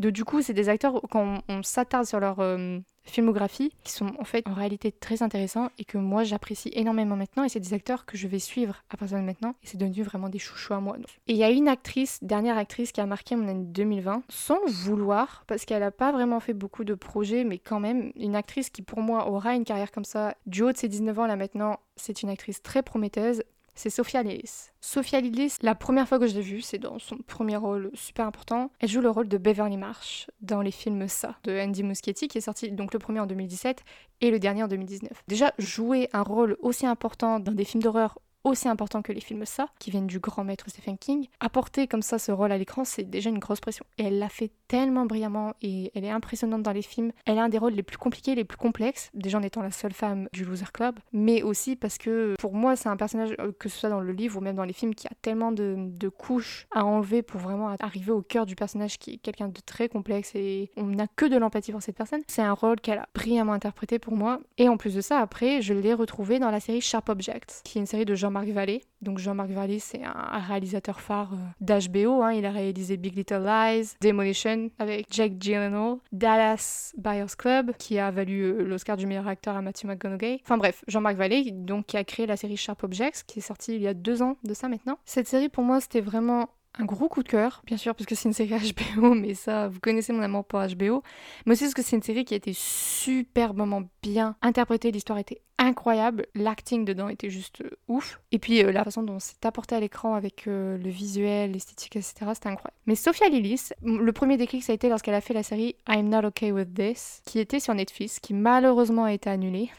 Du coup, c'est des acteurs, quand on, s'attarde sur leur euh, filmographie, qui sont en fait en réalité très intéressants et que moi j'apprécie énormément maintenant. Et c'est des acteurs que je vais suivre à partir de maintenant. Et c'est devenu vraiment des chouchous à moi. Et il y a une actrice, dernière actrice, qui a marqué mon année 2020, sans le vouloir, parce qu'elle n'a pas vraiment fait beaucoup de projets, mais quand même, une actrice qui pour moi aura une carrière comme ça, du haut de ses 19 ans là maintenant, c'est une actrice très prometteuse c'est Sophia Lillis. Sophia Lillis, la première fois que je l'ai vue, c'est dans son premier rôle super important. Elle joue le rôle de Beverly Marsh dans les films Ça de Andy Muschietti, qui est sorti donc le premier en 2017 et le dernier en 2019. Déjà, jouer un rôle aussi important dans des films d'horreur aussi important que les films ça, qui viennent du grand maître Stephen King. Apporter comme ça ce rôle à l'écran, c'est déjà une grosse pression. Et elle l'a fait tellement brillamment et elle est impressionnante dans les films. Elle a un des rôles les plus compliqués, les plus complexes, déjà en étant la seule femme du Loser Club, mais aussi parce que pour moi c'est un personnage, euh, que ce soit dans le livre ou même dans les films, qui a tellement de, de couches à enlever pour vraiment arriver au cœur du personnage qui est quelqu'un de très complexe et on n'a que de l'empathie pour cette personne. C'est un rôle qu'elle a brillamment interprété pour moi. Et en plus de ça, après, je l'ai retrouvé dans la série Sharp Objects, qui est une série de Jean-Marc Vallée. Donc Jean-Marc Vallée, c'est un réalisateur phare euh, d'HBO. Hein. Il a réalisé Big Little Lies, Demolition avec Jake Gyllenhaal, Dallas Buyers Club, qui a valu euh, l'Oscar du meilleur acteur à Matthew McConaughey. Enfin bref, Jean-Marc Vallée, donc qui a créé la série Sharp Objects, qui est sortie il y a deux ans de ça maintenant. Cette série, pour moi, c'était vraiment un gros coup de cœur, bien sûr, parce que c'est une série HBO, mais ça, vous connaissez mon amour pour HBO. Mais aussi parce que c'est une série qui a été superbement bien interprétée, l'histoire était incroyable, l'acting dedans était juste euh, ouf. Et puis euh, la façon dont c'est apporté à l'écran avec euh, le visuel, l'esthétique, etc., c'était incroyable. Mais Sophia Lillis, le premier déclic, ça a été lorsqu'elle a fait la série I'm Not Okay With This, qui était sur Netflix, qui malheureusement a été annulée.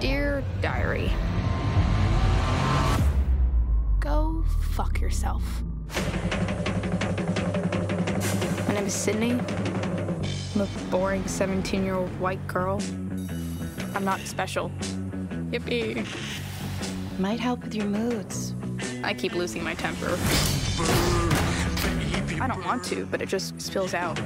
Dear Diary. Go fuck yourself. My name is Sydney. I'm a boring 17 year old white girl. I'm not special. Yippee. Might help with your moods. I keep losing my temper. I don't want to, but it just spills out.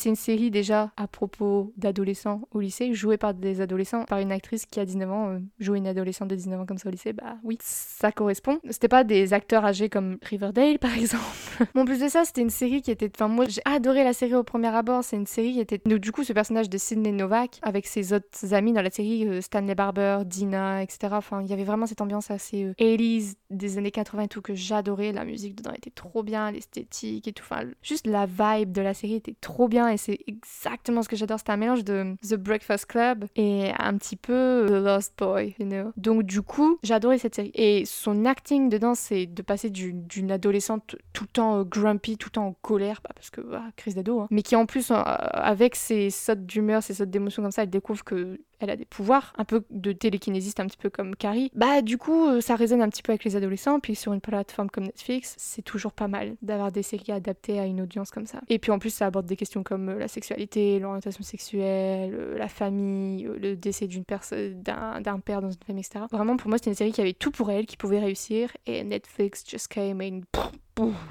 C'est une série déjà à propos d'adolescents au lycée, jouée par des adolescents, par une actrice qui a 19 ans, euh, jouer une adolescente de 19 ans comme ça au lycée, bah oui, ça correspond. C'était pas des acteurs âgés comme Riverdale par exemple. bon, en plus de ça, c'était une série qui était. Enfin, moi j'ai adoré la série au premier abord, c'est une série qui était. Donc, du coup, ce personnage de Sidney Novak, avec ses autres amis dans la série, euh, Stanley Barber, Dina, etc. Enfin, il y avait vraiment cette ambiance assez euh, Elise des années 80 et tout que j'adorais. La musique dedans était trop bien, l'esthétique et tout. Enfin, juste la vibe de la série était trop bien et c'est exactement ce que j'adore. C'est un mélange de The Breakfast Club et un petit peu The Lost Boy, you know. Donc du coup, j'adorais cette série. Et son acting dedans, c'est de passer d'une adolescente tout le temps euh, grumpy, tout le temps en colère, bah, parce que bah, crise d'ado, hein. mais qui en plus, avec ses sautes d'humeur, ses sautes d'émotion comme ça, elle découvre que elle a des pouvoirs, un peu de télékinésiste, un petit peu comme Carrie. Bah du coup, euh, ça résonne un petit peu avec les adolescents, puis sur une plateforme comme Netflix, c'est toujours pas mal d'avoir des séries adaptées à une audience comme ça. Et puis en plus, ça aborde des questions comme euh, la sexualité, l'orientation sexuelle, euh, la famille, le décès d'une personne, d'un père dans une famille, etc. Vraiment, pour moi, c'était une série qui avait tout pour elle, qui pouvait réussir, et Netflix just came and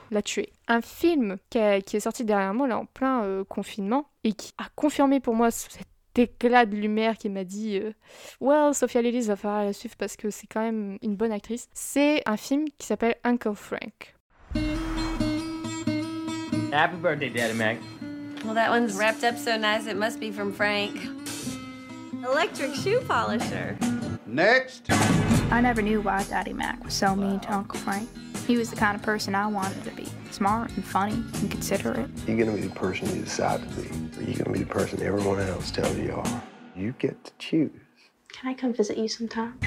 l'a tué. Un film qui, est sorti derrière moi là en plein confinement et qui a confirmé pour moi cette éclat de lumière qui m'a dit euh, Well, Sophia Lillis va falloir la suivre parce que c'est quand même une bonne actrice. C'est un film qui s'appelle Uncle Frank. Happy birthday, Daddy Mac. Well, that one's wrapped up so nice it must be from Frank. Electric shoe polisher. Next. I never knew why Daddy Mac was so mean to Uncle Frank. He was the kind of person I wanted to be smart and funny and considerate. You're gonna be the person you decide to be, or you're gonna be the person everyone else tells you you are. You get to choose. Can I come visit you sometime?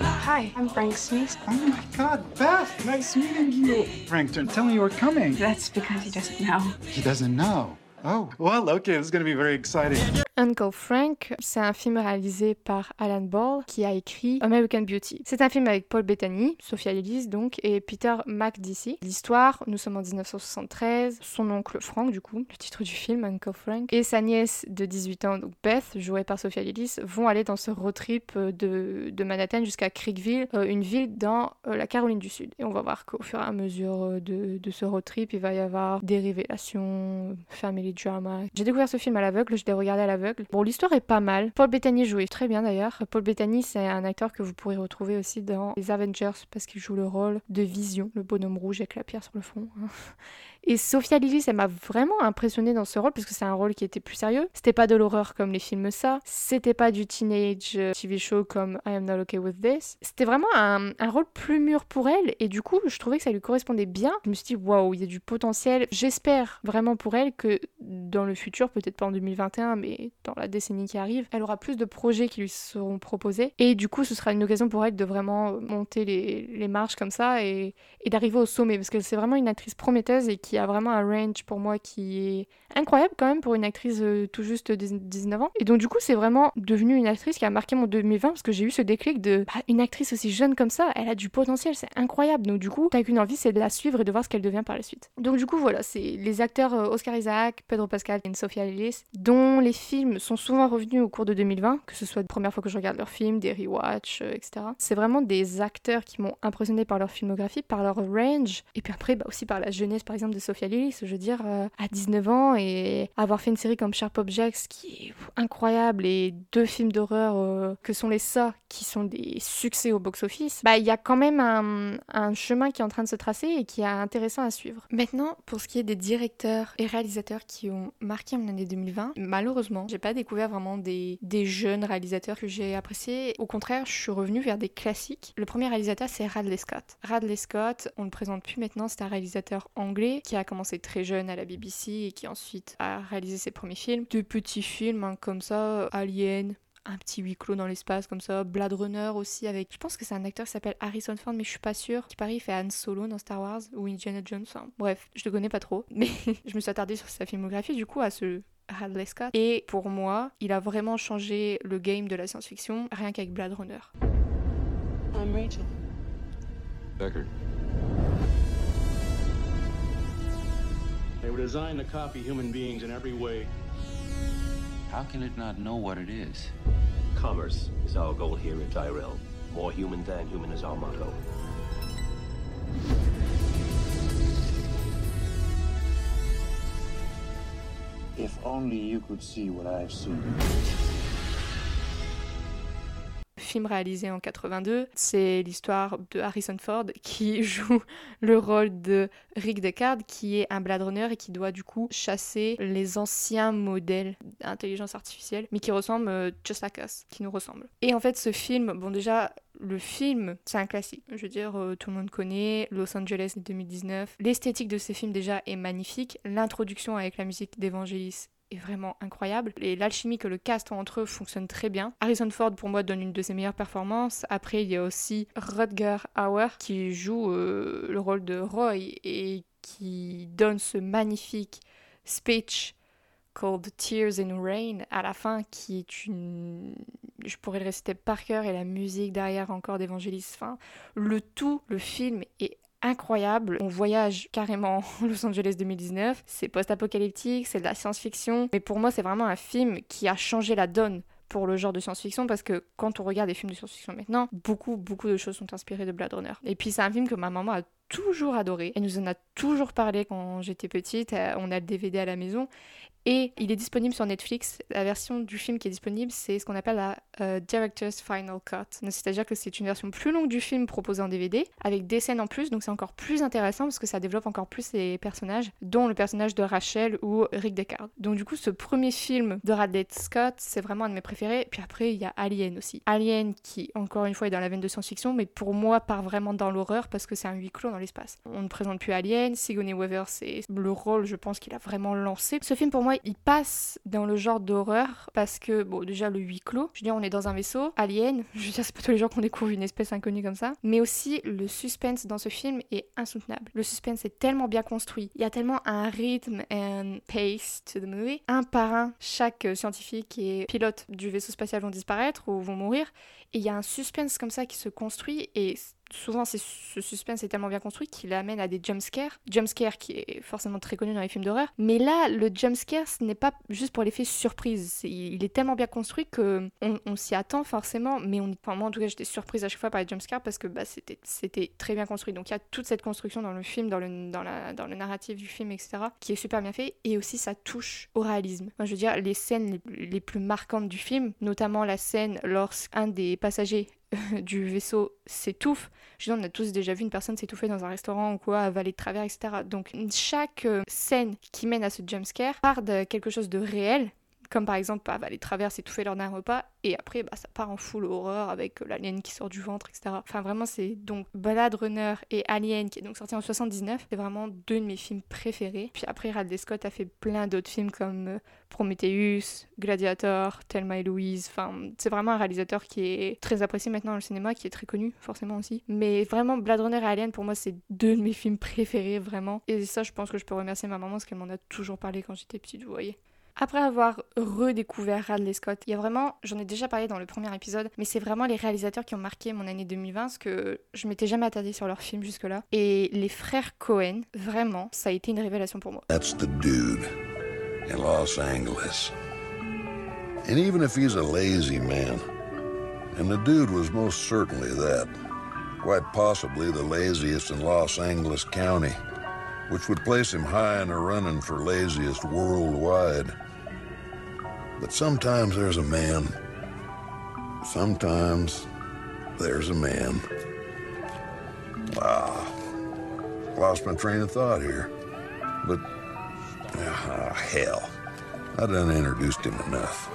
Hi, I'm Frank Smith. Oh my God, Beth! Nice meeting you. Frank didn't tell me you were coming. That's because he doesn't know. He doesn't know. Oh, well, okay, this is going to be very exciting. Uncle Frank, c'est un film réalisé par Alan Ball qui a écrit American Beauty. C'est un film avec Paul Bettany, Sophia Lillis donc, et Peter McDicey. L'histoire, nous sommes en 1973, son oncle Frank du coup, le titre du film, Uncle Frank, et sa nièce de 18 ans, donc Beth, jouée par Sophia Lillis, vont aller dans ce road trip euh, de, de Manhattan jusqu'à Creekville, euh, une ville dans euh, la Caroline du Sud. Et on va voir qu'au fur et à mesure de, de, ce road trip, il va y avoir des révélations, family drama. J'ai découvert ce film à l'aveugle, je l'ai regardé à l'aveugle Bon, l'histoire est pas mal. Paul Bettany jouait très bien d'ailleurs. Paul Bettany, c'est un acteur que vous pourrez retrouver aussi dans les Avengers parce qu'il joue le rôle de Vision, le bonhomme rouge avec la pierre sur le front. Et Sophia Lillis, elle m'a vraiment impressionnée dans ce rôle parce que c'est un rôle qui était plus sérieux. C'était pas de l'horreur comme les films ça. C'était pas du teenage euh, TV show comme I Am Not Okay With This. C'était vraiment un, un, rôle plus mûr pour elle et du coup, je trouvais que ça lui correspondait bien. Je me suis dit, waouh, il y a du potentiel. J'espère vraiment pour elle que dans le futur, peut-être pas en 2021, mais dans la décennie qui arrive, elle aura plus de projets qui lui seront proposés. Et du coup, ce sera une occasion pour elle de vraiment monter les, les marches comme ça et, et d'arriver au sommet parce que c'est vraiment une actrice prometteuse et qui qui a vraiment un range pour moi qui est incroyable quand même pour une actrice euh, tout juste de 19 ans. Et donc du coup, c'est vraiment devenu une actrice qui a marqué mon 2020 parce que j'ai eu ce déclic de bah, une actrice aussi jeune comme ça, elle a du potentiel, c'est incroyable. Donc du coup, t'as qu'une envie, c'est de la suivre et de voir ce qu'elle devient par la suite. Donc du coup, voilà, c'est les acteurs euh, Oscar Isaac, Pedro Pascal et Sophia Lillis, dont les films sont souvent revenus au cours de 2020, que ce soit la première fois que je regarde leurs films, des rewatch, euh, etc. C'est vraiment des acteurs qui m'ont impressionné par leur filmographie, par leur range, et puis après bah, aussi par la jeunesse par exemple Sophia Lillis. Je veux dire, à 19 ans et avoir fait une série comme Sharp Objects qui est incroyable et deux films d'horreur euh, que sont les Ça qui sont des succès au box-office, bah il y a quand même un, chemin qui est en train de se tracer et qui est intéressant à suivre. Maintenant, pour ce qui est des directeurs et réalisateurs qui ont marqué mon année 2020, malheureusement, j'ai pas découvert vraiment des, des jeunes réalisateurs que j'ai appréciés. Au contraire, je suis revenue vers des classiques. Le premier réalisateur, c'est Radley Scott. Radley Scott, on le présente plus maintenant, c'est un réalisateur anglais qui a commencé très jeune à la BBC et qui ensuite a réalisé ses premiers films. De petits films hein, comme ça, Alien, un petit huis clos dans l'espace comme ça, Blade Runner aussi avec, je pense que c'est un acteur qui s'appelle Harrison Ford mais je suis pas sûre, qui parie il fait Han Solo dans Star Wars ou Indiana Jones, enfin, bref, je le connais pas trop, mais je me suis attardée sur sa filmographie du coup à ce Hadley Scott et pour moi, il a vraiment changé le game de la science-fiction rien qu'avec Blade Runner. I'm Rachel. Deckard. They were designed to copy human beings in every way. How can it not know what it is? Commerce is our goal here at Tyrell. More human than human is our motto. If only you could see what I've seen. Film réalisé en 82. C'est l'histoire de Harrison Ford qui joue le rôle de Rick Deckard, qui est un Blade Runner et qui doit du coup chasser les anciens modèles d'intelligence artificielle, mais qui ressemblent euh, just like qui nous ressemblent. Et en fait, ce film, bon déjà, le film, c'est un classique. Je veux dire, euh, tout le monde connaît Los Angeles 2019. L'esthétique de ce film déjà est magnifique. L'introduction avec la musique d'Evangelis est vraiment incroyable. Et l'alchimie que le cast entre eux fonctionne très bien. Harrison Ford, pour moi, donne une de ses meilleures performances. Après, il y a aussi Rutger Hauer qui joue euh, le rôle de Roy et qui donne ce magnifique speech called Tears in Rain à la fin qui est une je pourrais le réciter par cœur et la musique derrière encore d'Evangelis enfin le tout le film est incroyable. On voyage carrément en Los Angeles 2019. C'est post-apocalyptique, c'est de la science-fiction. Mais pour moi, c'est vraiment un film qui a changé la donne pour le genre de science-fiction parce que quand on regarde des films de science-fiction maintenant, beaucoup, beaucoup de choses sont inspirées de Blade Runner. Et puis c'est un film que ma maman a toujours adoré. Elle nous en a toujours parlé quand j'étais petite. Euh, on a le DVD à la maison. Et il est disponible sur Netflix. La version du film qui est disponible, c'est ce qu'on appelle la euh, Director's Final Cut. C'est-à-dire que c'est une version plus longue du film proposée en DVD, avec des scènes en plus, donc c'est encore plus intéressant parce que ça développe encore plus les personnages, dont le personnage de Rachel ou Rick Deckard. Donc du coup, ce premier film de Radley Scott, c'est vraiment un de mes préférés. Puis après, il y a Alien aussi. Alien qui, encore une fois, est dans la veine de science-fiction, mais pour moi, part vraiment dans l'horreur parce que c'est un huis clos dans l'espace. On ne présente plus Alien, Sigourney Weaver, c'est le rôle, je pense, qu'il a vraiment lancé. Ce film, pour moi, il passe dans le genre d'horreur parce que, bon, déjà le huis clos, je veux dire, on est dans un vaisseau, alien, je veux dire, c'est pas tous les jours qu'on découvre une espèce inconnue comme ça, mais aussi le suspense dans ce film est insoutenable. Le suspense est tellement bien construit, il y a tellement un rythme and pace to the movie. Un par un, chaque scientifique et pilote du vaisseau spatial vont disparaître ou vont mourir, et il y a un suspense comme ça qui se construit et souvent ce suspense est tellement bien construit qu'il amène à des jumpscares. Jumpscare qui est forcément très connu dans les films d'horreur. Mais là, le jumpscare, ce n'est pas juste pour l'effet surprise. il est tellement bien construit que on, s'y attend forcément. Mais on, enfin, moi, en tout cas, j'étais surprise à chaque fois par les jumpscares parce que bah, c'était très bien construit. Donc il y a toute cette construction dans le film, dans le, dans, la, dans le narratif du film, etc., qui est super bien fait. Et aussi, ça touche au réalisme. je veux dire, les scènes les, les plus marquantes du film, notamment la scène lorsqu'un des passagers du vaisseau s'étouffe. Je on a tous déjà vu une personne s'étouffer dans un restaurant ou quoi, avaler de travers, etc. Donc chaque euh, scène qui mène à ce jumpscare part de quelque chose de réel, comme par exemple bah, bah, les traverses étouffer lors d'un repas, et après bah, ça part en full horreur avec euh, l'alien qui sort du ventre, etc. Enfin vraiment c'est donc Blade Runner et Alien qui est donc sorti en 79, c'est vraiment deux de mes films préférés. Puis après Radley Scott a fait plein d'autres films comme euh, Prometheus, Gladiator, Thelma et Louise, enfin c'est vraiment un réalisateur qui est très apprécié maintenant dans le cinéma, qui est très connu forcément aussi. Mais vraiment Blade Runner et Alien pour moi c'est deux de mes films préférés vraiment. Et ça je pense que je peux remercier ma maman parce qu'elle m'en a toujours parlé quand j'étais petite, vous voyez. Après avoir redécouvert Radley Scott, il y a vraiment, j'en ai déjà parlé dans le premier épisode, mais c'est vraiment les réalisateurs qui ont marqué mon année 2020, parce que je m'étais jamais attardée sur leurs films jusque-là. Et les frères Cohen, vraiment, ça a été une révélation pour moi. That's the dude in Los Angeles. And even if he's a lazy man, and the dude was most certainly that, quite possibly the laziest in Los Angeles County, which would place him high in the running for laziest worldwide. But sometimes there's a man. Sometimes there's a man. Wow. Lost my train of thought here. But, ah, hell. I done introduced him enough.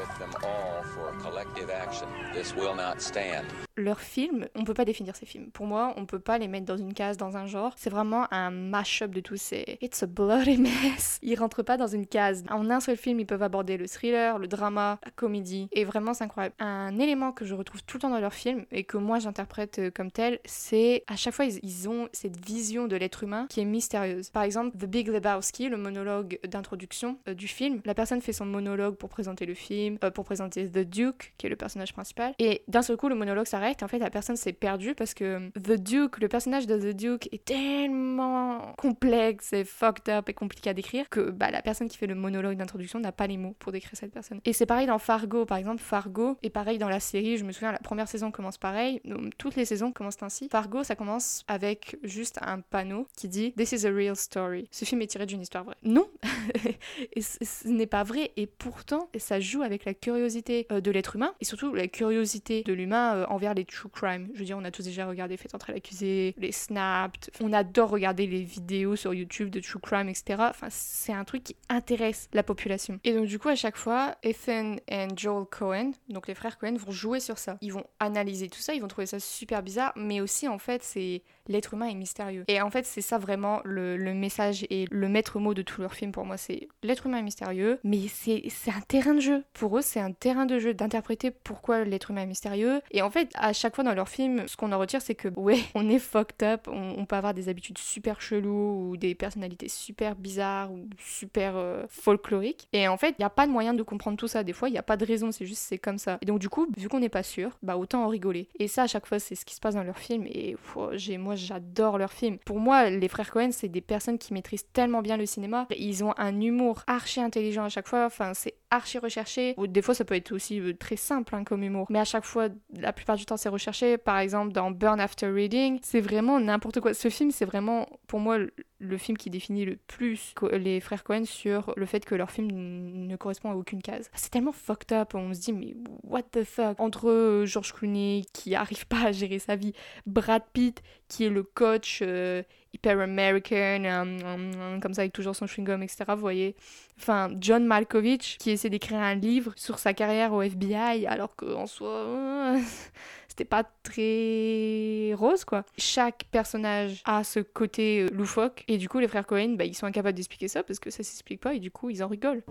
Leurs films, on peut pas définir ces films. Pour moi, on peut pas les mettre dans une case, dans un genre. C'est vraiment un mash-up de tous ces. It's a bloody mess. Ils rentrent pas dans une case. En un seul film, ils peuvent aborder le thriller, le drama, la comédie. Et vraiment, c'est incroyable. Un élément que je retrouve tout le temps dans leurs films et que moi j'interprète euh, comme tel, c'est à chaque fois, ils, ont cette vision de l'être humain qui est mystérieuse. Par exemple, The Big Lebowski, le monologue d'introduction euh, du film. La personne fait son monologue pour présenter le film, euh, pour présenter The Duke, qui est le personnage principal. Et d'un seul coup, le monologue s'arrête en fait la personne s'est perdue parce que The Duke, le personnage de The Duke est tellement complexe et fucked up et compliqué à décrire que bah, la personne qui fait le monologue d'introduction n'a pas les mots pour décrire cette personne. Et c'est pareil dans Fargo par exemple, Fargo et pareil dans la série, je me souviens la première saison commence pareil, toutes les saisons commencent ainsi. Fargo ça commence avec juste un panneau qui dit This is a real story. Ce film est tiré d'une histoire vraie. Non, ce n'est pas vrai et pourtant ça joue avec la curiosité euh, de l'être humain et surtout la curiosité de l'humain euh, envers les true crime. Je veux dire, on a tous déjà regardé Fait entrer l'accusé, les snaps. On adore regarder les vidéos sur YouTube de true crime, etc. Enfin, c'est un truc qui intéresse la population. Et donc, du coup, à chaque fois, Ethan et Joel Cohen, donc les frères Cohen, vont jouer sur ça. Ils vont analyser tout ça, ils vont trouver ça super bizarre, mais aussi, en fait, c'est l'être humain est mystérieux. Et en fait, c'est ça vraiment le, le, message et le maître mot de tout leur film pour moi. C'est l'être humain est mystérieux, mais c'est un terrain de jeu. Pour eux, c'est un terrain de jeu d'interpréter pourquoi l'être humain est mystérieux. Et en fait, à chaque fois dans leur film, ce qu'on en retire, c'est que, ouais, on est fucked up, on, on, peut avoir des habitudes super cheloues ou des personnalités super bizarres ou super euh, folkloriques. Et en fait, il n'y a pas de moyen de comprendre tout ça. Des fois, il n'y a pas de raison, c'est juste c'est comme ça. Et donc, du coup, vu qu'on n'est pas sûr, bah autant en rigoler. Et ça, à chaque fois, c'est ce qui se passe dans leur film. Et j'ai moi j'adore leurs films. Pour moi, les frères Cohen, c'est des personnes qui maîtrisent tellement bien le cinéma. Ils ont un humour archi intelligent à chaque fois. Enfin, c'est archi recherché. Ou des fois, ça peut être aussi euh, très simple hein, comme humour. Mais à chaque fois, la plupart du temps, c'est recherché. Par exemple, dans Burn After Reading, c'est vraiment n'importe quoi. Ce film, c'est vraiment, pour moi, le film qui définit le plus les frères Cohen sur le fait que leur film ne correspond à aucune case. C'est tellement fucked up, on se dit mais what the fuck? Entre euh, George Clooney qui arrive pas à gérer sa vie, Brad Pitt qui est le coach euh, hyper American, comme ça avec toujours son chewing-gum, etc. Vous voyez Enfin, John Malkovich qui essaie d'écrire un livre sur sa carrière au FBI alors qu'en soi... Euh, c'était pas très rose quoi. Chaque personnage a ce côté loufoque et du coup les frères Cohen bah, ils sont incapables d'expliquer ça parce que ça s'explique pas et du coup ils en rigolent.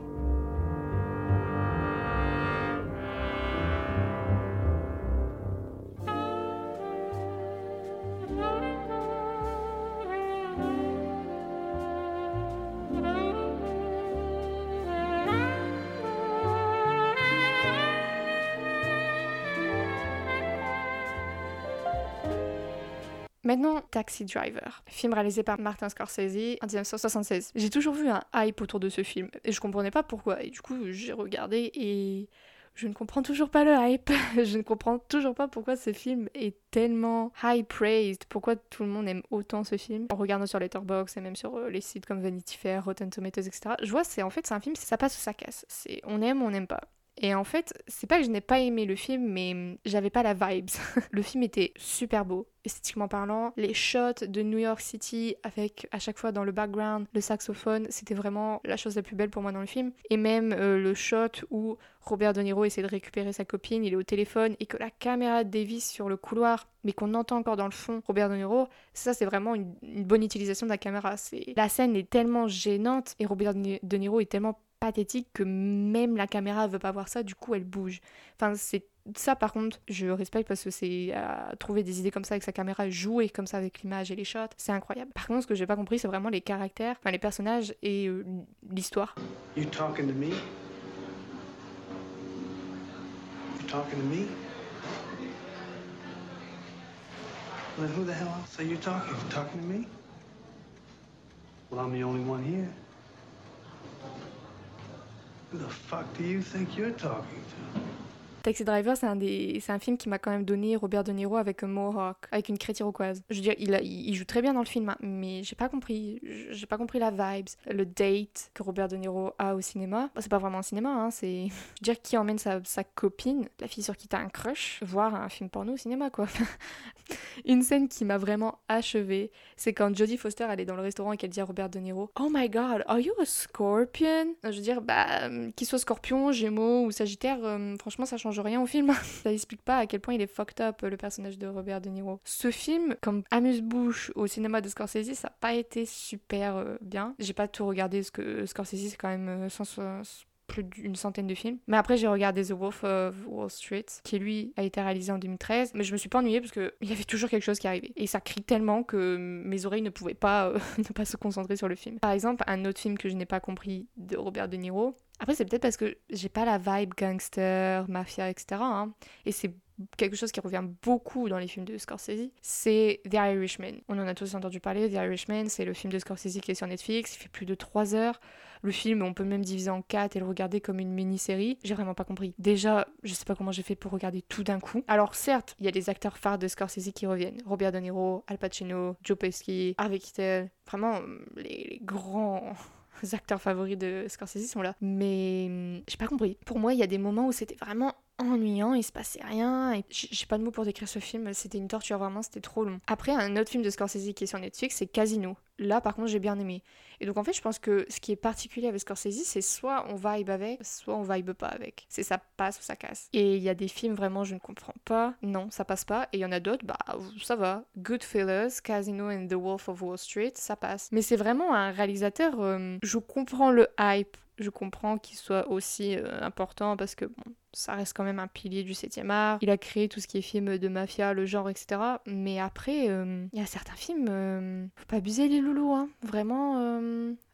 Maintenant, Taxi Driver, film réalisé par Martin Scorsese en 1976. J'ai toujours vu un hype autour de ce film et je comprenais pas pourquoi. Et du coup, j'ai regardé et je ne comprends toujours pas le hype. je ne comprends toujours pas pourquoi ce film est tellement high praised. Pourquoi tout le monde aime autant ce film? En regardant sur Letterboxd et même sur euh, les sites comme Vanity Fair, Rotten Tomatoes, etc. Je vois, c'est en fait c'est un film, ça passe ou ça casse. C'est on aime ou on n'aime pas. Et en fait, c'est pas que je n'ai pas aimé le film, mais hum, j'avais pas la vibes. le film était super beau, esthétiquement parlant. Les shots de New York City avec à chaque fois dans le background le saxophone, c'était vraiment la chose la plus belle pour moi dans le film. Et même euh, le shot où Robert De Niro essaie de récupérer sa copine, il est au téléphone et que la caméra dévisse sur le couloir, mais qu'on entend encore dans le fond Robert De Niro, ça c'est vraiment une, une bonne utilisation de la caméra. La scène est tellement gênante et Robert De Niro est tellement pathétique que même la caméra veut pas voir ça, du coup elle bouge. Enfin, c'est ça par contre, je respecte parce que c'est à trouver des idées comme ça avec sa caméra, jouer comme ça avec l'image et les shots, c'est incroyable. Par contre, ce que j'ai pas compris, c'est vraiment les caractères, enfin les personnages et euh, l'histoire. You talking to me? You talking to me? Well, who the hell else are you talking? You talking to me? Well, I'm the only one here. Who the fuck do you think you're talking to? Taxi Driver, c'est un, des... un film qui m'a quand même donné Robert De Niro avec un mohawk, avec une crête iroquoise. Je veux dire, il, il joue très bien dans le film, hein, mais j'ai pas compris. J'ai pas compris la vibes. Le date que Robert De Niro a au cinéma. c'est pas vraiment un cinéma, hein, c'est. Je veux dire, qui emmène sa... sa copine, la fille sur qui t'as un crush, voir un film porno au cinéma, quoi. une scène qui m'a vraiment achevée, c'est quand Jodie Foster, elle est dans le restaurant et qu'elle dit à Robert De Niro Oh my god, are you a scorpion? Je veux dire, bah, qu'il soit scorpion, gémeaux ou sagittaire, euh, franchement, ça change rien au film. ça explique pas à quel point il est fucked up le personnage de Robert De Niro. Ce film, comme amuse-bouche au cinéma de Scorsese, ça n'a pas été super euh, bien. J'ai pas tout regardé parce que Scorsese c'est quand même euh, plus d'une centaine de films. Mais après, j'ai regardé The Wolf of Wall Street, qui lui a été réalisé en 2013. Mais je me suis pas ennuyée parce qu'il y avait toujours quelque chose qui arrivait. Et ça crie tellement que mes oreilles ne pouvaient pas euh, ne pas se concentrer sur le film. Par exemple, un autre film que je n'ai pas compris de Robert De Niro. Après, c'est peut-être parce que j'ai pas la vibe gangster, mafia, etc. Hein. Et c'est quelque chose qui revient beaucoup dans les films de Scorsese, c'est The Irishman. On en a tous entendu parler, The Irishman, c'est le film de Scorsese qui est sur Netflix, il fait plus de 3 heures. Le film, on peut même diviser en 4 et le regarder comme une mini-série. J'ai vraiment pas compris. Déjà, je sais pas comment j'ai fait pour regarder tout d'un coup. Alors certes, il y a des acteurs phares de Scorsese qui reviennent. Robert De Niro, Al Pacino, Joe Pesci, Harvey Keitel. Vraiment, les, les grands acteurs favoris de Scorsese sont là. Mais hum, j'ai pas compris. Pour moi, il y a des moments où c'était vraiment ennuyant, il se passait rien. J'ai pas de mots pour décrire ce film, c'était une torture vraiment, c'était trop long. Après, un autre film de Scorsese qui est sur Netflix, c'est Casino. Là, par contre, j'ai bien aimé. Et donc, en fait, je pense que ce qui est particulier avec Scorsese, c'est soit on vibe avec, soit on vibe pas avec. C'est ça passe ou ça casse. Et il y a des films vraiment, je ne comprends pas. Non, ça passe pas. Et il y en a d'autres, bah, ça va. Goodfellas, Casino and The Wolf of Wall Street, ça passe. Mais c'est vraiment un réalisateur, euh, je comprends le hype je comprends qu'il soit aussi euh, important parce que bon, ça reste quand même un pilier du 7e art. Il a créé tout ce qui est film de mafia, le genre, etc. Mais après, euh, il y a certains films, euh, faut pas abuser les loulous, hein. Vraiment,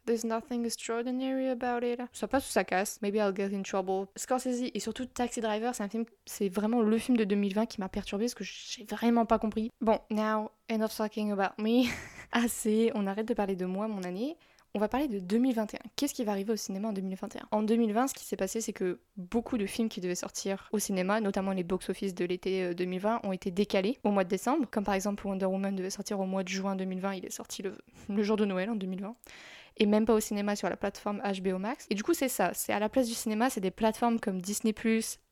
there's nothing extraordinary about it. Ça passe ou ça casse. Maybe I'll get in trouble. Scorsese et surtout Taxi Driver, c'est un film, c'est vraiment le film de 2020 qui m'a perturbé parce que j'ai vraiment pas compris. Bon, now, enough talking about me. Assez, on arrête de parler de moi, mon année. On va parler de 2021. Qu'est-ce qui va arriver au cinéma en 2021 En 2020, ce qui s'est passé, c'est que beaucoup de films qui devaient sortir au cinéma, notamment les box-office de l'été 2020, euh, ont été décalés au mois de décembre. Comme par exemple Wonder Woman devait sortir au mois de juin 2020, il est sorti le, le jour de Noël en 2020 et même pas au cinéma sur la plateforme HBO Max. Et du coup, c'est ça, c'est à la place du cinéma, c'est des plateformes comme Disney+,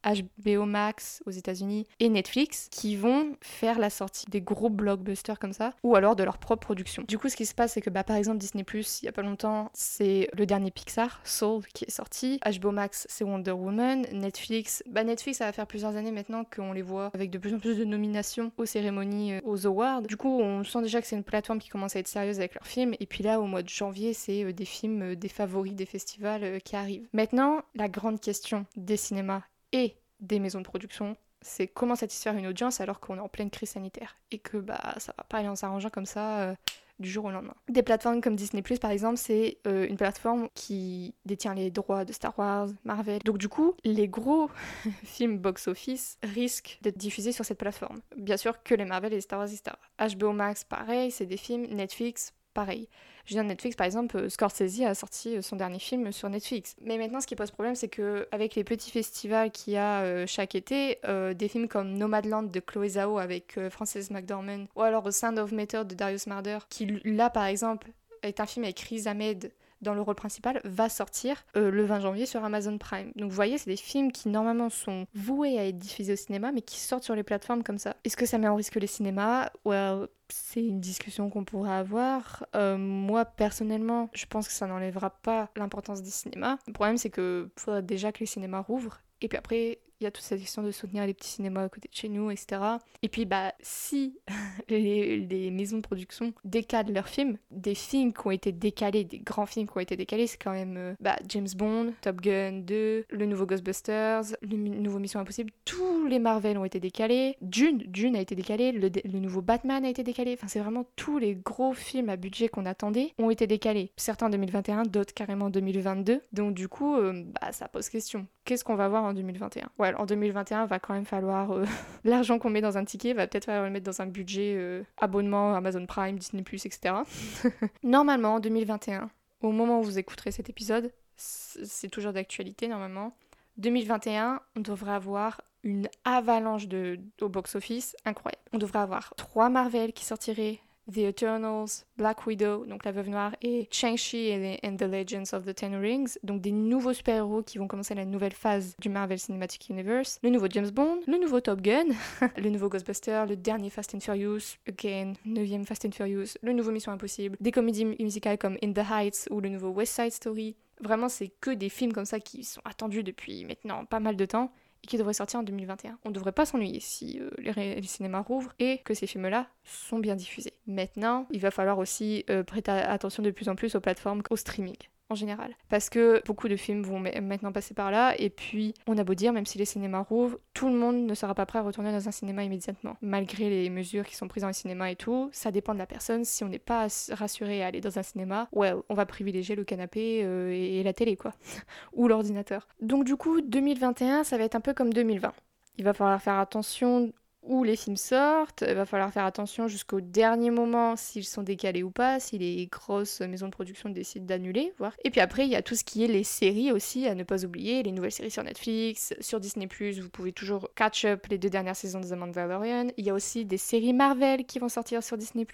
HBO Max aux États-Unis et Netflix qui vont faire la sortie des gros blockbusters comme ça ou alors de leur propre production. Du coup, ce qui se passe, c'est que bah, par exemple, Disney il y a pas longtemps, c'est le dernier Pixar, Soul, qui est sorti. HBO Max, c'est Wonder Woman. Netflix, bah, Netflix, ça va faire plusieurs années maintenant qu'on les voit avec de plus en plus de nominations aux cérémonies, euh, aux awards. Du coup, on sent déjà que c'est une plateforme qui commence à être sérieuse avec leurs films. Et puis là, au mois de janvier, c'est euh, des films, euh, des favoris des festivals qui arrivent. Maintenant, la grande question des cinémas et des maisons de production, c'est comment satisfaire une audience alors qu'on est en pleine crise sanitaire et que bah ça va pas aller en s'arrangeant comme ça euh, du jour au lendemain. Des plateformes comme Disney Plus par exemple, c'est euh, une plateforme qui détient les droits de Star Wars, Marvel. Donc du coup, les gros films box-office risquent d'être diffusés sur cette plateforme. Bien sûr que les Marvel et les Star Wars, etc. HBO Max, pareil, c'est des films. Netflix, pareil. Je viens de Netflix, par exemple, euh, Scorsese a sorti euh, son dernier film sur Netflix. Mais maintenant, ce qui pose problème, c'est que avec les petits festivals qu'il y a euh, chaque été, des films comme Nomadland de Chloé Zhao avec Frances McDormand, ou alors The Sound of Metal de Darius Marder, qui là, par exemple, est un film avec Riz Ahmed dans le rôle principal, va sortir euh, le 20 janvier sur Amazon Prime. Donc vous voyez, c'est des films qui normalement sont voués à être diffusés au cinéma, mais qui sortent sur les plateformes comme ça. Est-ce que ça met en risque les cinémas? Well, c'est une discussion qu'on pourrait avoir. Euh, moi, personnellement, je pense que ça n'enlèvera pas l'importance des cinémas. Le problème, c'est que faudra déjà que les cinémas rouvrent. Et puis après, il y a toute cette question de soutenir les petits cinémas à côté de chez nous, etc. Et puis, bah, si les, maisons de production décalent leurs films, des films qui ont été décalés, des grands films qui ont été décalés, c'est quand même euh, bah, James Bond, Top Gun 2, le nouveau Ghostbusters, le nouveau Mission Impossible, tous les Marvel ont été décalés, Dune, Dune a été décalé, le, dé- le nouveau Batman a été décalé, enfin, c'est vraiment tous les gros films à budget qu'on attendait ont été décalés. Certains en 2021, d'autres carrément en 2022. Donc, du coup, euh, bah, ça pose question. Qu'est-ce qu'on va voir en 2021 Ouais, en 2021, va quand même falloir. euh, L'argent qu'on met dans un ticket va peut-être falloir le mettre dans un budget euh, abonnement Amazon Prime, Disney, etc. normalement, en 2021, au moment où vous écouterez cet épisode, c'est toujours d'actualité normalement. 2021, on devrait avoir une avalanche de, au box-office incroyable. On devrait avoir trois Marvel qui sortiraient, The Eternals, Black Widow, donc la Veuve Noire, et Shang-Chi the- and the Legends of the Ten Rings, donc des nouveaux super-héros qui vont commencer la nouvelle phase du Marvel Cinematic Universe, le nouveau James Bond, le nouveau Top Gun, le nouveau Ghostbuster, le dernier Fast and Furious, again, neuvième Fast and Furious, le nouveau Mission Impossible, des comédies musicales comme In the Heights ou le nouveau West Side Story. Vraiment, c'est que des films comme ça qui sont attendus depuis maintenant pas mal de temps qui devraient sortir en 2021. On ne devrait pas s'ennuyer si euh, les cinémas rouvrent et que ces films-là sont bien diffusés. Maintenant, il va falloir aussi euh, prêter attention de plus en plus aux plateformes, au streaming en général. Parce que beaucoup de films vont ma- maintenant passer par là, et puis on a beau dire, même si les cinémas rouvrent, tout le monde ne sera pas prêt à retourner dans un cinéma immédiatement. Malgré les mesures qui sont prises dans les cinémas et tout, ça dépend de la personne. Si on n'est pas ass- rassuré à aller dans un cinéma, well, on va privilégier le canapé euh, et, et la télé, quoi. Ou l'ordinateur. Donc du coup, 2021, ça va être un peu comme 2020. Il va falloir faire attention où les films sortent, il va falloir faire attention jusqu'au dernier moment s'ils sont décalés ou pas, si les grosses maisons de production décident d'annuler, voir. Et puis après, il y a tout ce qui est les séries aussi à ne pas oublier, les nouvelles séries sur Netflix, sur Disney+, vous pouvez toujours catch up les deux dernières saisons de The Mandalorian. Il y a aussi des séries Marvel qui vont sortir sur Disney+,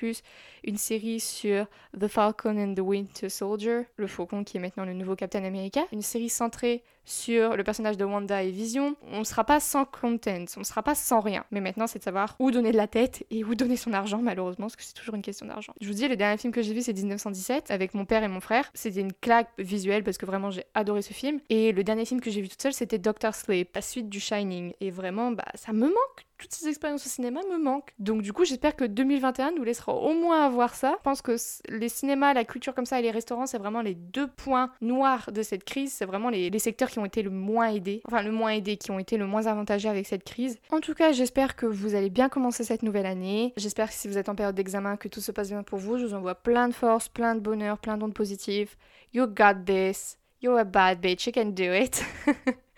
une série sur The Falcon and the Winter Soldier, le Faucon qui est maintenant le nouveau Captain America, une série centrée sur le personnage de Wanda et Vision. On ne sera pas sans content, on ne sera pas sans rien. Mais maintenant, c'est de savoir où donner de la tête et où donner son argent, malheureusement, parce que c'est toujours une question d'argent. Je vous dis, le dernier film que j'ai vu, c'est 1917, avec mon père et mon frère. C'était une claque visuelle, parce que vraiment, j'ai adoré ce film. Et le dernier film que j'ai vu toute seule, c'était Doctor Sleep, la suite du Shining. Et vraiment, bah, ça me manque toutes ces expériences au cinéma me manquent. Donc du coup, j'espère que 2021 nous laissera au moins avoir ça. Je pense que les cinémas, la culture comme ça et les restaurants, c'est vraiment les deux points noirs de cette crise. C'est vraiment les, les secteurs qui ont été le moins aidés. Enfin, le moins aidés, qui ont été le moins avantagés avec cette crise. En tout cas, j'espère que vous allez bien commencer cette nouvelle année. J'espère que si vous êtes en période d'examen, que tout se passe bien pour vous. Je vous envoie plein de force, plein de bonheur, plein d'ondes positives. You got this. You're a bad bitch, you can do it.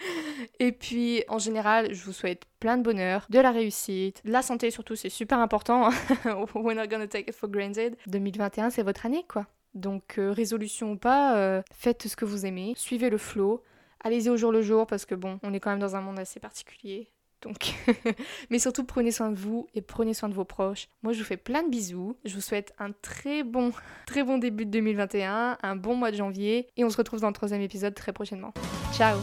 Et puis, en général, je vous souhaite plein de bonheur, de la réussite, de la santé surtout, c'est super important. We're not gonna take it for granted. 2021, c'est votre année, quoi. Donc, euh, résolution ou pas, euh, faites ce que vous aimez, suivez le flow, allez-y au jour le jour, parce que bon, on est quand même dans un monde assez particulier. Donc, mais surtout prenez soin de vous et prenez soin de vos proches. Moi, je vous fais plein de bisous. Je vous souhaite un très bon, très bon début de 2021, un bon mois de janvier, et on se retrouve dans le troisième épisode très prochainement. Ciao